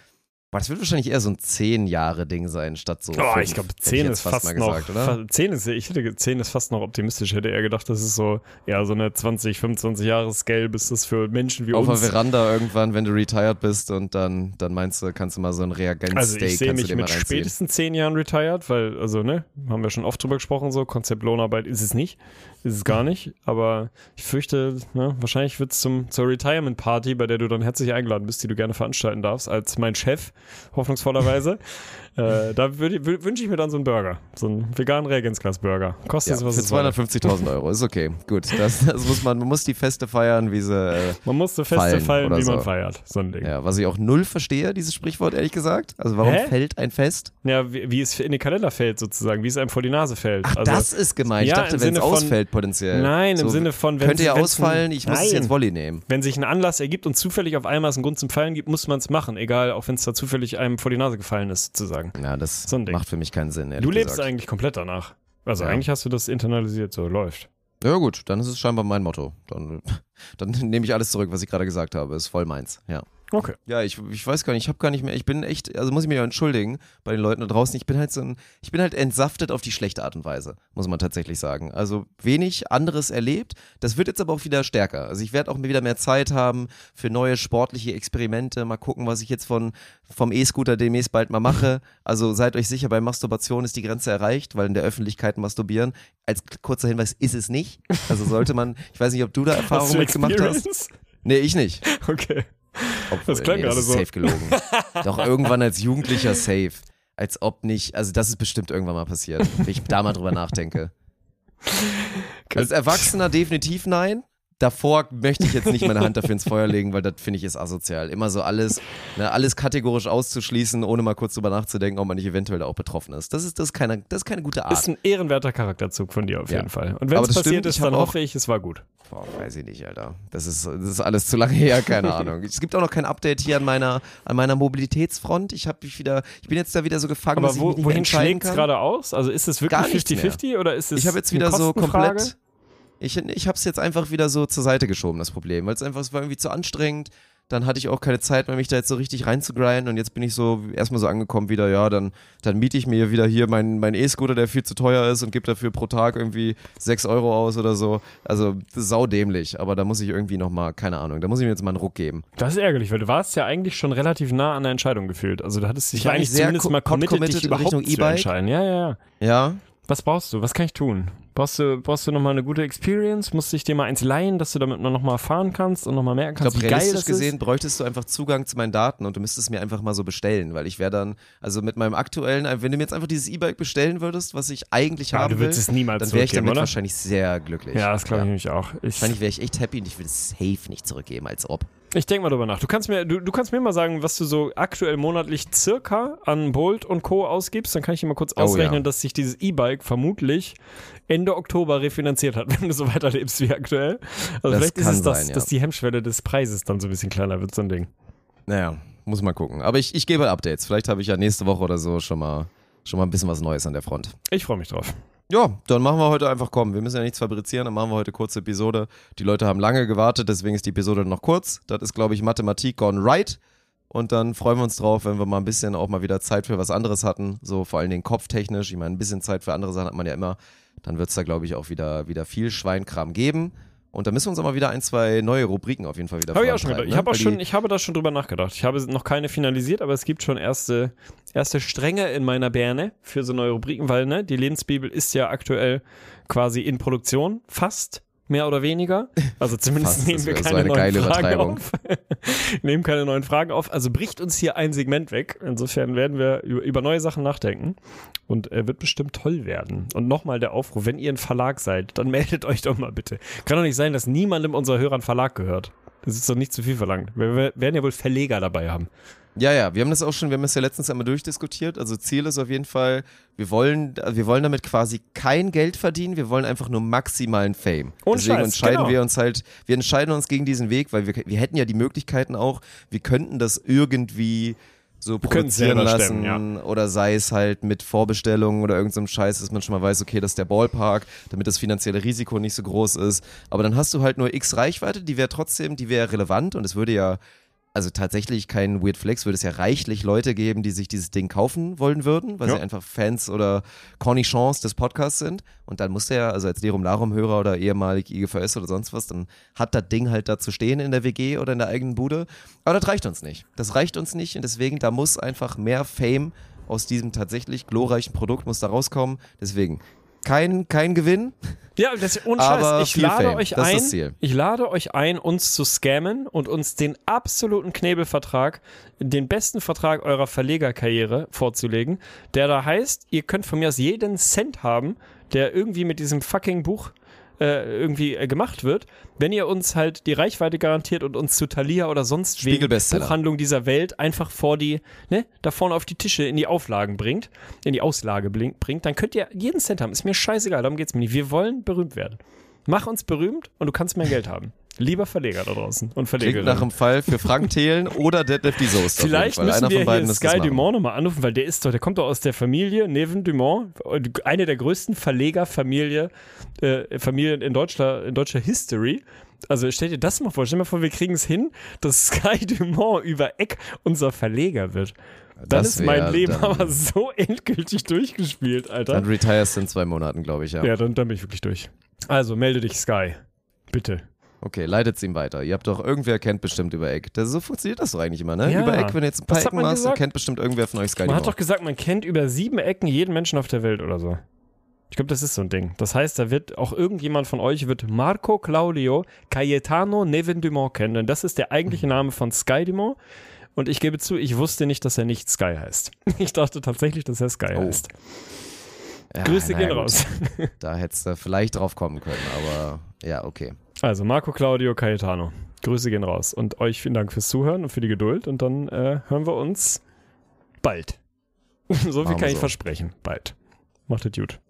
boah, das wird wahrscheinlich eher so ein zehn Jahre Ding sein, statt so. Oh, fünf, ich glaube, hätte 10 jetzt ist fast, mal noch. gesagt, oder? fa- 10 ist, ich hätte 10 ist fast noch optimistisch. Hätte eher gedacht, das ist so, ja, so eine 20, 25 Jahre Scale, bis das für Menschen wie Auf der uns. Veranda irgendwann, wenn du retired bist und dann, dann meinst du, kannst du mal so ein Reagenzsteak Also ich sehe mich mit spätestens 10 Jahren retired, weil, also, ne, haben wir schon oft drüber gesprochen, so, Konzept Lohnarbeit ist es nicht. Ist es gar nicht. Aber ich fürchte, ne, wahrscheinlich wird es zur Retirement Party, bei der du dann herzlich eingeladen bist, die du gerne veranstalten darfst, als mein Chef, hoffnungsvollerweise. äh, da wünsche ich mir dann so einen Burger. So einen veganen Reagenzglas-Burger. Kostet Ja, es, was für es soll. 250.000 Euro, ist okay. Gut, das, das muss man, man muss die Feste feiern, wie sie, äh, Man muss so Feste feiern, oder wie man so. feiert. So ein Ding. Ja, ja, was ich auch null verstehe, dieses Sprichwort, ehrlich gesagt. Also warum Hä? fällt ein Fest? wie, wie es in den Kalender fällt, sozusagen, wie es einem vor die Nase fällt. Ach, also, das ist gemeint. Ich Ja, dachte, wenn es ausfällt potenziell. Nein, im So, Sinne von, wenn Könnte ja ausfallen, ich muss es Nein. jetzt Volley nehmen. Wenn sich ein Anlass ergibt und zufällig auf einmal es einen Grund zum Fallen gibt, muss man es machen. Egal, auch wenn es da zufällig einem vor die Nase gefallen ist, sozusagen. Ja, das So macht für mich keinen Sinn. Du lebst gesagt. eigentlich komplett danach. Also Ja. eigentlich hast du das internalisiert, so läuft. Ja gut, dann ist es scheinbar mein Motto. Dann, dann nehme ich alles zurück, was ich gerade gesagt habe. Ist voll meins, ja. Okay. Ja, ich, ich weiß gar nicht, ich habe gar nicht mehr, ich bin echt, also muss ich mich auch entschuldigen bei den Leuten da draußen, ich bin halt so ein, ich bin halt entsaftet auf die schlechte Art und Weise, muss man tatsächlich sagen. Also wenig anderes erlebt, das wird jetzt aber auch wieder stärker. Also ich werde auch wieder mehr Zeit haben für neue sportliche Experimente, mal gucken, was ich jetzt von, vom E-Scooter demnächst bald mal mache. Also seid euch sicher, bei Masturbation ist die Grenze erreicht, weil in der Öffentlichkeit masturbieren, als kurzer Hinweis, ist es nicht. Also sollte man, ich weiß nicht, ob du da Erfahrungen mitgemacht hast. Nee, ich nicht. Okay. Obwohl, Das klang nee, gerade ist so. safe gelogen. Doch irgendwann als Jugendlicher safe. Als ob nicht, also das ist bestimmt irgendwann mal passiert, wenn ich da mal drüber nachdenke. Als Erwachsener definitiv nein. Davor möchte ich jetzt nicht meine Hand dafür ins Feuer legen, weil das finde ich ist asozial. Immer so alles, ne, alles kategorisch auszuschließen, ohne mal kurz drüber nachzudenken, ob man nicht eventuell auch betroffen ist. Das ist, das ist, keine, das ist keine gute Art. Ist ein ehrenwerter Charakterzug von dir auf Ja. jeden Fall. Und wenn es passiert stimmt, ist, dann hoffe ich, es war gut. Boah, weiß ich nicht, Alter. Das ist, das ist alles zu lange her, keine Ahnung. Es gibt auch noch kein Update hier an meiner, an meiner Mobilitätsfront. Ich habe mich wieder, ich bin jetzt da wieder so gefangen, Aber dass ich wo, wohin schlägt es gerade aus? Also ist es wirklich nichts 50-50 oder ist es Ich habe jetzt wieder so komplett. Ich, ich habe es jetzt einfach wieder so zur Seite geschoben, das Problem. Weil es einfach, es war irgendwie zu anstrengend. Dann hatte ich auch keine Zeit mehr, mich da jetzt so richtig reinzugrinden. Und jetzt bin ich so erstmal so angekommen wieder, ja, dann, dann miete ich mir wieder hier meinen mein E-Scooter, der viel zu teuer ist und gebe dafür pro Tag irgendwie 6 Euro aus oder so. Also saudämlich. Aber da muss ich irgendwie nochmal, keine Ahnung, da muss ich mir jetzt mal einen Ruck geben. Das ist ärgerlich, weil du warst ja eigentlich schon relativ nah an der Entscheidung gefühlt. Also du hattest dich Ich eigentlich sehr zumindest mal committed, committed dich überhaupt Richtung zu entscheiden. Ja, ja, ja. Ja, Was brauchst du? Was kann ich tun? Brauchst du, brauchst du nochmal eine gute Experience? Musst dich dir mal eins leihen, dass du damit nochmal fahren kannst und nochmal merken Ich kannst, glaube, wie geil das gesehen ist? bräuchtest du einfach Zugang zu meinen Daten und du müsstest mir einfach mal so bestellen, weil ich wäre dann, also mit meinem aktuellen, wenn du mir jetzt einfach dieses E-Bike bestellen würdest, was ich eigentlich Ja, haben du willst will, es niemals dann wäre ich damit oder? wahrscheinlich sehr glücklich. Ja, das glaube ich nämlich auch. Ich, Wahrscheinlich wäre ich echt happy und ich würde es safe nicht zurückgeben, als ob. Ich denke mal drüber nach. Du kannst, mir, du, du kannst mir mal sagen, was du so aktuell monatlich circa an Bolt und Co. ausgibst. Dann kann ich dir mal kurz Oh, ausrechnen, ja. dass sich dieses E-Bike vermutlich Ende Oktober refinanziert hat, wenn du so weiterlebst wie aktuell. Also Das vielleicht ist es das, sein, ja. dass die Hemmschwelle des Preises dann so ein bisschen kleiner wird, so ein Ding. Naja, muss mal gucken. Aber ich, ich gebe Updates. Vielleicht habe ich ja nächste Woche oder so schon mal, schon mal ein bisschen was Neues an der Front. Ich freue mich drauf. Ja, dann machen wir heute einfach kommen. Wir müssen ja nichts fabrizieren, dann machen wir heute kurze Episode. Die Leute haben lange gewartet, deswegen ist die Episode noch kurz. Das ist, glaube ich, Mathematik gone right. Und dann freuen wir uns drauf, wenn wir mal ein bisschen auch mal wieder Zeit für was anderes hatten. So vor allen Dingen kopftechnisch. Ich meine, ein bisschen Zeit für andere Sachen hat man ja immer. Dann wird es da, glaube ich, auch wieder, wieder viel Schweinkram geben. Und da müssen wir uns auch mal wieder ein, zwei neue Rubriken auf jeden Fall wieder Habe ich auch schon gedacht. vorantreiben, Ich, ne? hab auch schon, ich habe da schon drüber nachgedacht. Ich habe noch keine finalisiert, aber es gibt schon erste, erste Stränge in meiner Birne für so neue Rubriken, weil ne, die Lebensbibel ist ja aktuell quasi in Produktion, fast. Mehr oder weniger. Also zumindest Fast, nehmen wir so keine eine neuen Fragen auf. nehmen keine neuen Fragen auf. Also bricht uns hier ein Segment weg. Insofern werden wir über, neue Sachen nachdenken. Und er wird bestimmt toll werden. Und nochmal der Aufruf, wenn ihr ein Verlag seid, dann meldet euch doch mal bitte. Kann doch nicht sein, dass niemandem unserer Hörer einen Verlag gehört. Das ist doch nicht zu viel verlangt. Wir werden ja wohl Verleger dabei haben. Ja, ja, wir haben das auch schon, wir haben das ja letztens einmal durchdiskutiert. Also Ziel ist auf jeden Fall, wir wollen, wir wollen damit quasi kein Geld verdienen, wir wollen einfach nur maximalen Fame. Ohne Deswegen Scheiß, entscheiden genau. wir uns halt, wir entscheiden uns gegen diesen Weg, weil wir, wir hätten ja die Möglichkeiten auch, wir könnten das irgendwie so es produzieren lassen stemmen, oder sei es halt mit Vorbestellungen oder irgendeinem so Scheiß, dass man schon mal weiß, okay, das ist der Ballpark, damit das finanzielle Risiko nicht so groß ist. Aber dann hast du halt nur X Reichweite, die wäre trotzdem, die wäre relevant und es würde ja also tatsächlich kein Weird Flex, würde es ja reichlich Leute geben, die sich dieses Ding kaufen wollen würden, weil Ja. sie einfach Fans oder Cornichons des Podcasts sind. Und dann muss der, also als Derum Larum-Hörer oder ehemalig IGVS oder sonst was, dann hat das Ding halt da zu stehen in der WG oder in der eigenen Bude. Aber das reicht uns nicht. Das reicht uns nicht und deswegen, da muss einfach mehr Fame aus diesem tatsächlich glorreichen Produkt muss da rauskommen. Deswegen kein, kein Gewinn. Ja, das ist ohne Aber Scheiß. Ich lade Fame. euch ein. Ich lade euch ein, uns zu scammen und uns den absoluten Knebelvertrag, den besten Vertrag eurer Verlegerkarriere vorzulegen, der da heißt, ihr könnt von mir aus jeden Cent haben, der irgendwie mit diesem fucking Buch äh, irgendwie äh, gemacht wird, wenn ihr uns halt die Reichweite garantiert und uns zu Thalia oder sonst wegen. Buchhandlung dieser Welt einfach vor die, ne, da vorne auf die Tische in die Auflagen bringt, in die Auslage bringt, dann könnt ihr jeden Cent haben. Ist mir scheißegal, darum geht's mir nicht. Wir wollen berühmt werden. Mach uns berühmt und du kannst mehr Geld haben. Lieber Verleger da draußen und Klingt Verleger. nach einem Fall für Frank Thelen oder Deadlift die Soest. Vielleicht müssen Einer wir von beiden hier Sky. Dumont nochmal anrufen, weil der ist doch, der kommt doch aus der Familie Neven Dumont, eine der größten Verlegerfamilie, äh, Familien in deutscher, in deutscher History. Also stell dir das mal vor, stell dir mal vor, wir kriegen es hin, dass Sky Dumont über Eck unser Verleger wird. Dann Das ist mein Leben aber so endgültig durchgespielt, Alter. Dann retirest du in zwei Monaten, glaube ich, ja. ja, dann, dann bin ich wirklich durch. Also melde dich, Sky. Bitte. Okay, leitet's ihm weiter. Ihr habt doch, irgendwer kennt bestimmt über Eck. Das, so funktioniert das doch eigentlich immer, ne? Ja. Über Eck, wenn du jetzt ein paar Was Ecken machst, dann kennt bestimmt irgendwer von euch Sky Man hat doch gesagt, man kennt über sieben Ecken jeden Menschen auf der Welt oder so. Ich glaube, das ist so ein Ding. Das heißt, da wird auch irgendjemand von euch wird Marco Claudio Cayetano Neven Dumont kennen. Denn das ist der eigentliche Name von Sky Dumont. Und ich gebe zu, ich wusste nicht, dass er nicht Sky heißt. Ich dachte tatsächlich, dass er Sky Oh. heißt. Ja, Grüße gehen gut. raus. Da hättest du vielleicht drauf kommen können, aber ja, okay. Also, Marco Claudio Cayetano. Grüße gehen raus. Und euch vielen Dank fürs Zuhören und für die Geduld. Und dann äh, hören wir uns bald. so viel Machen kann ich so. versprechen. Bald. Macht es gut.